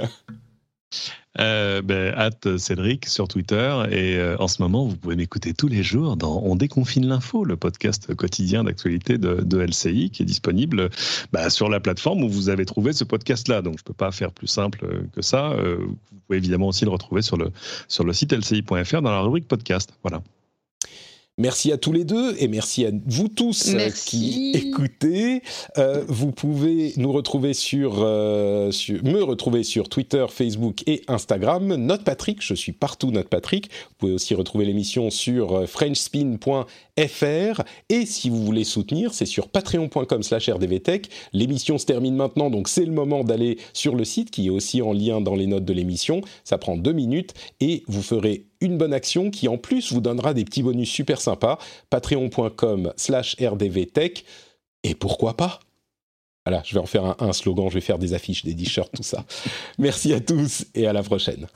Euh, ben, Cédric sur Twitter et euh, en ce moment vous pouvez m'écouter tous les jours dans On déconfine l'info, le podcast quotidien d'actualité de, LCI qui est disponible bah, sur la plateforme où vous avez trouvé ce podcast-là. Donc je peux pas faire plus simple que ça. Euh, vous pouvez évidemment aussi le retrouver sur le, sur le site lci.fr dans la rubrique podcast. Voilà. Merci à tous les deux et merci à vous tous euh, qui écoutez. Euh, vous pouvez nous retrouver euh, sur, me retrouver sur Twitter, Facebook et Instagram. Note Patrick, je suis partout Note Patrick. Vous pouvez aussi retrouver l'émission sur frenchspin.fr et si vous voulez soutenir, c'est sur patreon.com/rdvtech. L'émission se termine maintenant, donc c'est le moment d'aller sur le site qui est aussi en lien dans les notes de l'émission. Ça prend deux minutes et vous ferez une bonne action qui en plus vous donnera des petits bonus super sympas. Patreon.com slash rdvtech. Et pourquoi pas? Voilà, je vais en faire un, un slogan, je vais faire des affiches, des t-shirts, tout ça. Merci à tous et à la prochaine.